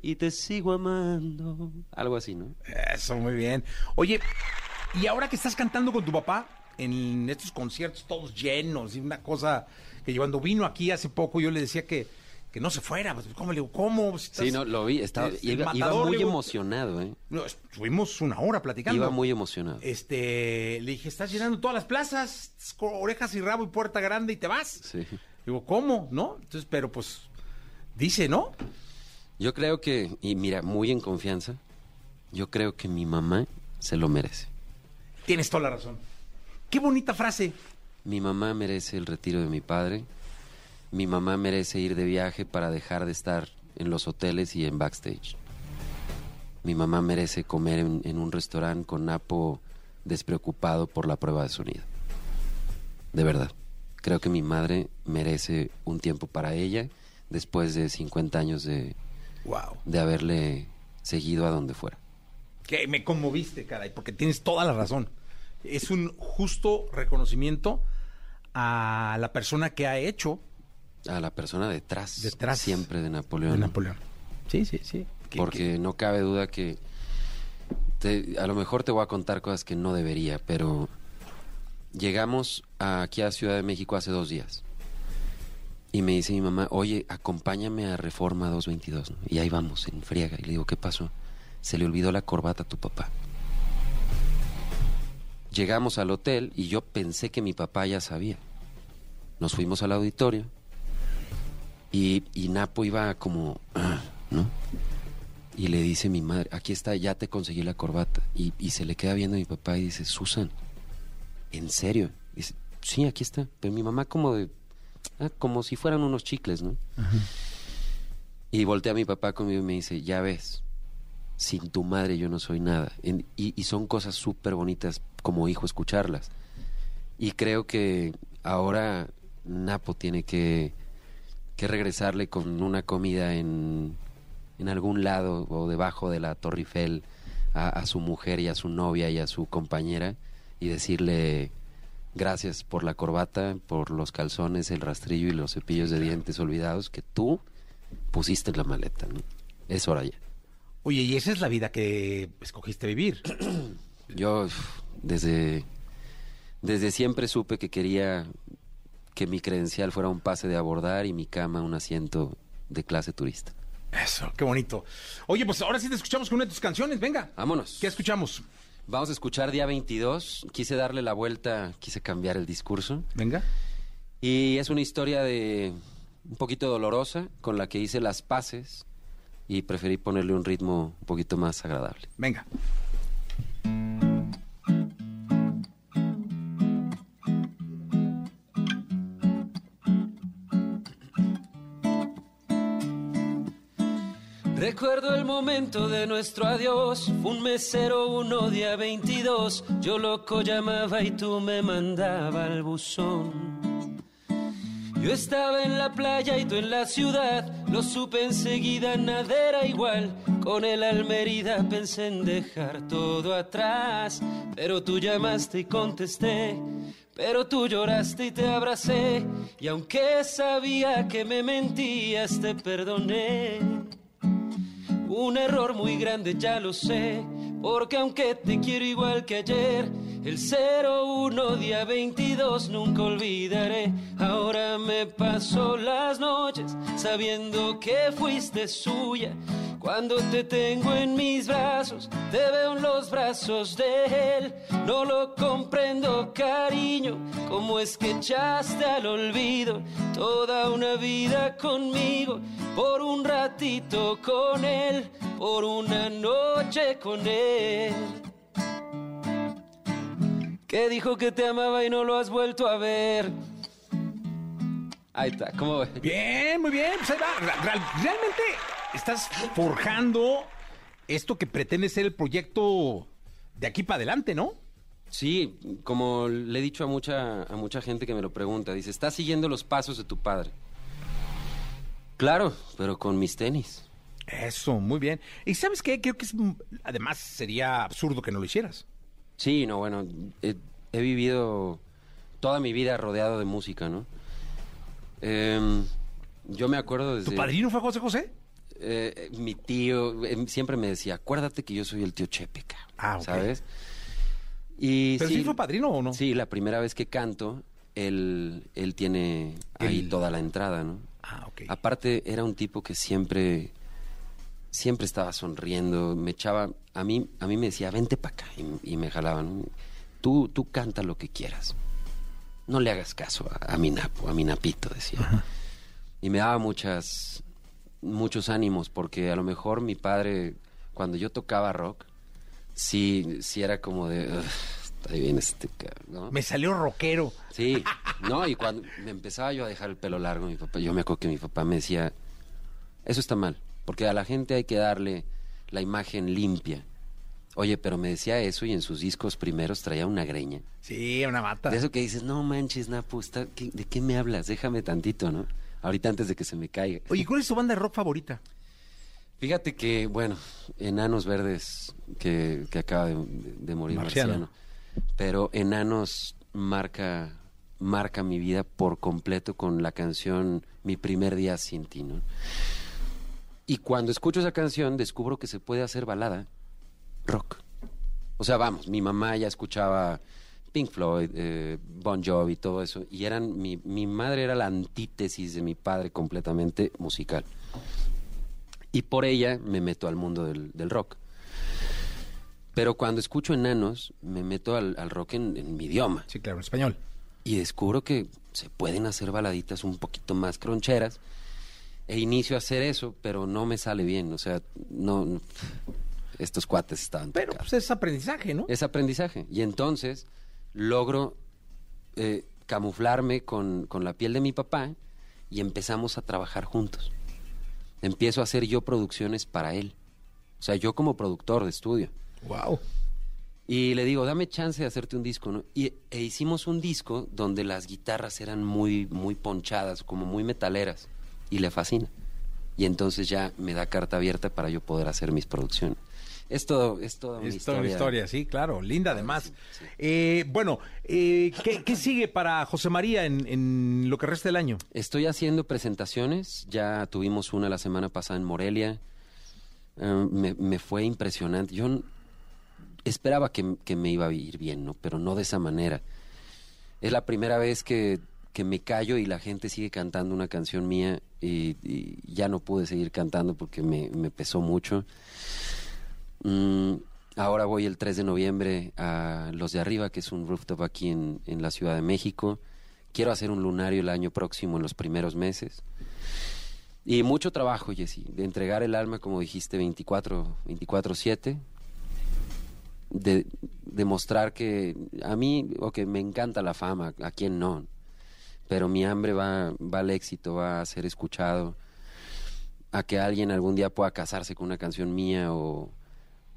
S13: y te sigo amando. Algo así, ¿no?
S1: Eso, muy bien. Oye, y ahora que estás cantando con tu papá en estos conciertos todos llenos y una cosa que cuando vino aquí hace poco yo le decía que, que no se fuera. Pues, ¿Cómo le digo? ¿Cómo? Si estás-
S13: Sí, no, lo vi, estaba,
S1: Este,
S13: iba, iba
S1: Matador,
S13: muy
S1: digo,
S13: emocionado, ¿eh?
S1: No, estuvimos una hora platicando.
S13: Iba muy emocionado.
S1: Este, le dije, estás llenando todas las plazas, orejas y rabo y puerta grande y te vas.
S13: Sí.
S1: Digo, ¿cómo? ¿No? Entonces, pero pues, dice, ¿no?
S13: Yo creo que, y mira, muy en confianza, yo creo que mi mamá se lo merece.
S1: Tienes toda la razón. Qué bonita frase.
S13: Mi mamá merece el retiro de mi padre. Mi mamá merece ir de viaje para dejar de estar en los hoteles y en backstage. Mi mamá merece comer en, en un restaurante con Napo despreocupado por la prueba de sonido. De verdad. Creo que mi madre merece un tiempo para ella después de 50 años de,
S1: Wow.
S13: de haberle seguido a donde fuera.
S1: Que me conmoviste, caray, porque tienes toda la razón. Es un justo reconocimiento a la persona que ha hecho
S13: A la persona detrás,
S1: Detrás
S13: siempre de Napoleón.
S1: de Napoleón. Sí, sí, sí. Que-
S13: porque no cabe duda que te- a lo mejor te voy a contar cosas que no debería, pero llegamos aquí a Ciudad de México hace dos días y me dice mi mamá, oye, acompáñame a Reforma 222, ¿no? y ahí vamos, en friega, y le digo, ¿qué pasó? Se le olvidó la corbata a tu papá. llegamos al hotel y yo pensé que mi papá ya sabía. Nos fuimos al auditorio y, y Napo iba como, "Ah", ¿no? Y le dice mi madre, aquí está, ya te conseguí la corbata. Y, y se le queda viendo a mi papá y dice, Susan, ¿en serio? Dice, sí, aquí está. Pero mi mamá como de, "Ah, como si fueran unos chicles, ¿no? Y voltea a mi papá conmigo y me dice, ya ves, sin tu madre yo no soy nada. En- y, y son cosas súper bonitas como hijo escucharlas. Y creo que ahora Napo tiene que, que regresarle con una comida en, en algún lado o debajo de la Torre Eiffel a, a su mujer y a su novia y a su compañera y decirle gracias por la corbata, por los calzones, el rastrillo y los cepillos de dientes olvidados que tú pusiste en la maleta. ¿no? Es hora ya.
S1: Oye, y esa es la vida que escogiste vivir.
S13: Yo desde, desde siempre supe que quería que mi credencial fuera un pase de abordar y mi cama un asiento de clase turista.
S1: Eso, qué bonito. Oye, pues ahora sí te escuchamos con una de tus canciones, venga.
S13: Vámonos.
S1: ¿Qué escuchamos?
S13: Vamos a escuchar día 22. Quise darle la vuelta, quise cambiar el discurso.
S1: Venga.
S13: Y es una historia de un poquito dolorosa con la que hice las paces y preferí ponerle un ritmo un poquito más agradable.
S1: Venga.
S12: Recuerdo el momento de nuestro adiós, un mesero uno día 22, yo loco llamaba y tú me mandaba al buzón. Yo estaba en la playa y tú en la ciudad, lo supe enseguida, nada era igual. Con el Almerida pensé en dejar todo atrás, pero tú llamaste y contesté. Pero tú lloraste y te abracé, y aunque sabía que me mentías, te perdoné. Un error muy grande, ya lo sé, porque aunque te quiero igual que ayer, el 01 día 22 nunca olvidaré. Ahora me paso las noches sabiendo que fuiste suya. Cuando te tengo en mis brazos, te veo en los brazos de él. No lo comprendo, cariño, cómo es que echaste al olvido toda una vida conmigo, por un ratito con él, por una noche con él. Que dijo que te amaba y no lo has vuelto a ver. Ahí está, ¿cómo ves?
S1: Bien, muy bien. Pues ahí va. Realmente estás forjando esto que pretende ser el proyecto de aquí para adelante, ¿no?
S13: Sí, como le he dicho a mucha, a mucha gente que me lo pregunta, dice, ¿estás siguiendo los pasos de tu padre? Claro, pero con mis tenis.
S1: Eso, muy bien. ¿Y sabes qué? Creo que es, además sería absurdo que no lo hicieras.
S13: Sí, no, bueno, he, he vivido toda mi vida rodeado de música, ¿no? Em, yo me acuerdo desde...
S1: ¿Tu padrino fue José José?
S13: Eh, mi tío eh, siempre me decía, acuérdate que yo soy el tío Chepe, cabrón",
S1: Ah, ok.
S13: ¿sabes? Y
S1: ¿Pero sí fue padrino o no?
S13: Sí, la primera vez que canto, él, él tiene ahí
S1: El-
S13: toda la entrada, ¿no?
S1: Ah, ok.
S13: Aparte, era un tipo que siempre, siempre estaba sonriendo, me echaba, a mí, a mí me decía, vente para acá, y, y me jalaban. Tú, tú canta lo que quieras. No le hagas caso a, a mi napo, a mi napito, decía. Y me daba muchas, muchos ánimos, porque a lo mejor mi padre, cuando yo tocaba rock, sí, sí era como de, "Ugh, está bien este ¿no?
S1: Me salió rockero.
S13: Sí, no, y cuando me empezaba yo a dejar el pelo largo, mi papá, yo me acuerdo que mi papá me decía, eso está mal, porque a la gente hay que darle la imagen limpia. Oye, pero me decía eso y en sus discos primeros traía una greña.
S1: Sí, una mata.
S13: De eso que dices, no manches, Napo, está- ¿qué- ¿de qué me hablas? Déjame tantito, ¿no? Ahorita antes de que se me caiga.
S1: Oye, ¿cuál es tu banda de rock favorita?
S13: Fíjate que, bueno, Enanos Verdes, que, que acaba de, de morir
S1: Marciano.
S13: Marciano. Pero Enanos marca, marca mi vida por completo con la canción Mi primer día sin ti, ¿no? Y cuando escucho esa canción descubro que se puede hacer balada rock. O sea, vamos, mi mamá ya escuchaba Pink Floyd, eh, Bon Jovi y todo eso. Y eran, mi, mi madre era la antítesis de mi padre completamente musical. Y por ella me meto al mundo del, del rock. Pero cuando escucho enanos, me meto al, al rock en, en mi idioma.
S1: Sí, claro, en español.
S13: Y descubro que se pueden hacer baladitas un poquito más croncheras. E inicio a hacer eso, pero no me sale bien. O sea, no. no- estos cuates estaban.
S1: Pero pues es aprendizaje, ¿no?
S13: Es aprendizaje. Y entonces logro eh, camuflarme con, con la piel de mi papá y empezamos a trabajar juntos. Empiezo a hacer yo producciones para él. O sea, yo como productor de estudio.
S1: Wow.
S13: Y le digo, dame chance de hacerte un disco, ¿no? Y e hicimos un disco donde las guitarras eran muy, muy ponchadas, como muy metaleras. Y le fascina. Y entonces ya me da carta abierta para yo poder hacer mis producciones. Es todo, es toda una
S1: Es toda
S13: historia.
S1: una historia, sí, claro, linda además. Eh, bueno, eh, ¿qué, qué sigue para José María en, en lo que resta del año?
S13: Estoy haciendo presentaciones, ya tuvimos una la semana pasada en Morelia, Eh, me, me fue impresionante. Yo esperaba que, que me iba a ir bien, ¿no? Pero no de esa manera. Es la primera vez que, que me callo y la gente sigue cantando una canción mía y, ya no pude seguir cantando porque me, pesó mucho. Mm, ahora voy el 3 de noviembre a Los de Arriba, que es un rooftop aquí en, en la Ciudad de México. Quiero hacer un lunario el año próximo, en los primeros meses. Y mucho trabajo, Jessy, de entregar el alma, como dijiste, 24, 24-7. De demostrar que a mí, o que me encanta la fama, a quien no. Pero mi hambre va, va al éxito, va a ser escuchado. A que alguien algún día pueda casarse con una canción mía o,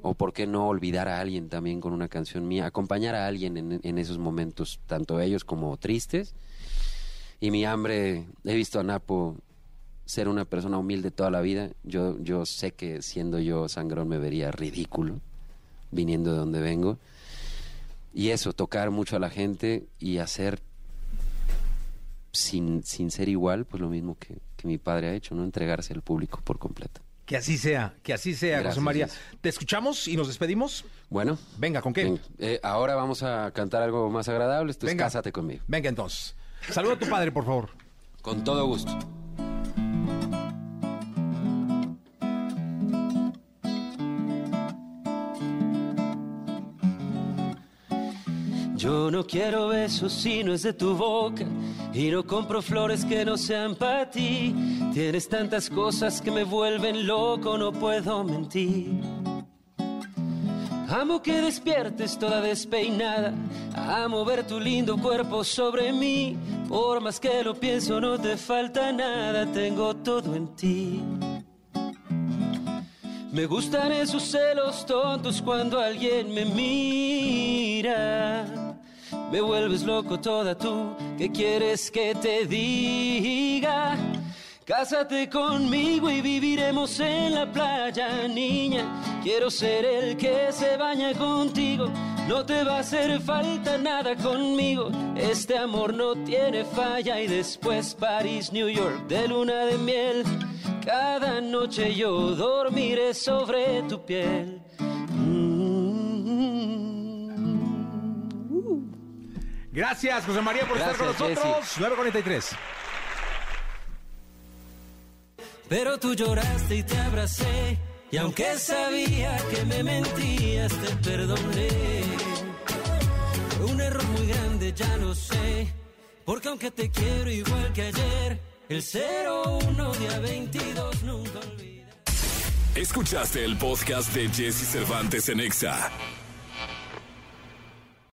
S13: o por qué no olvidar a alguien también con una canción mía, acompañar a alguien en, en esos momentos, tanto ellos como tristes. Y mi hambre, he visto a Napo ser una persona humilde toda la vida. Yo, yo sé que siendo yo sangrón me vería ridículo, viniendo de donde vengo. Y eso, tocar mucho a la gente y hacer sin, sin ser igual, pues lo mismo que, que mi padre ha hecho, ¿no? Entregarse al público por completo.
S1: Que así sea, que así sea, José
S13: Gracias,
S1: María.
S13: Jess.
S1: ¿Te escuchamos y nos despedimos?
S13: Bueno.
S1: Venga, ¿con qué?
S13: Eh, ahora vamos a cantar algo más agradable. Esto es
S1: Venga.
S13: Cásate conmigo.
S1: Venga entonces. Saluda a tu padre, por favor.
S13: Con todo gusto.
S12: Quiero besos si no es de tu boca y no compro flores que no sean para ti. Tienes tantas cosas que me vuelven loco, no puedo mentir. Amo que despiertes toda despeinada, amo ver tu lindo cuerpo sobre mí. Por más que lo pienso no te falta nada, tengo todo en ti. Me gustan esos celos tontos cuando alguien me mira. Me vuelves loco toda tú, ¿qué quieres que te diga? Cásate conmigo y viviremos en la playa, niña. Quiero ser el que se baña contigo. No te va a hacer falta nada conmigo. Este amor no tiene falla. Y después París, New York, de luna de miel. Cada noche yo dormiré sobre tu piel.
S1: Gracias, José María, por estar con
S12: Gracias,
S1: nosotros. 943.
S12: Pero tú lloraste y te abracé. Y aunque sabía que me mentías, te perdoné. Un error muy grande, ya lo sé. Porque aunque te quiero igual que ayer, el 01 día 22 nunca olvidé.
S4: Escuchaste el podcast de Jesse Cervantes en Exa.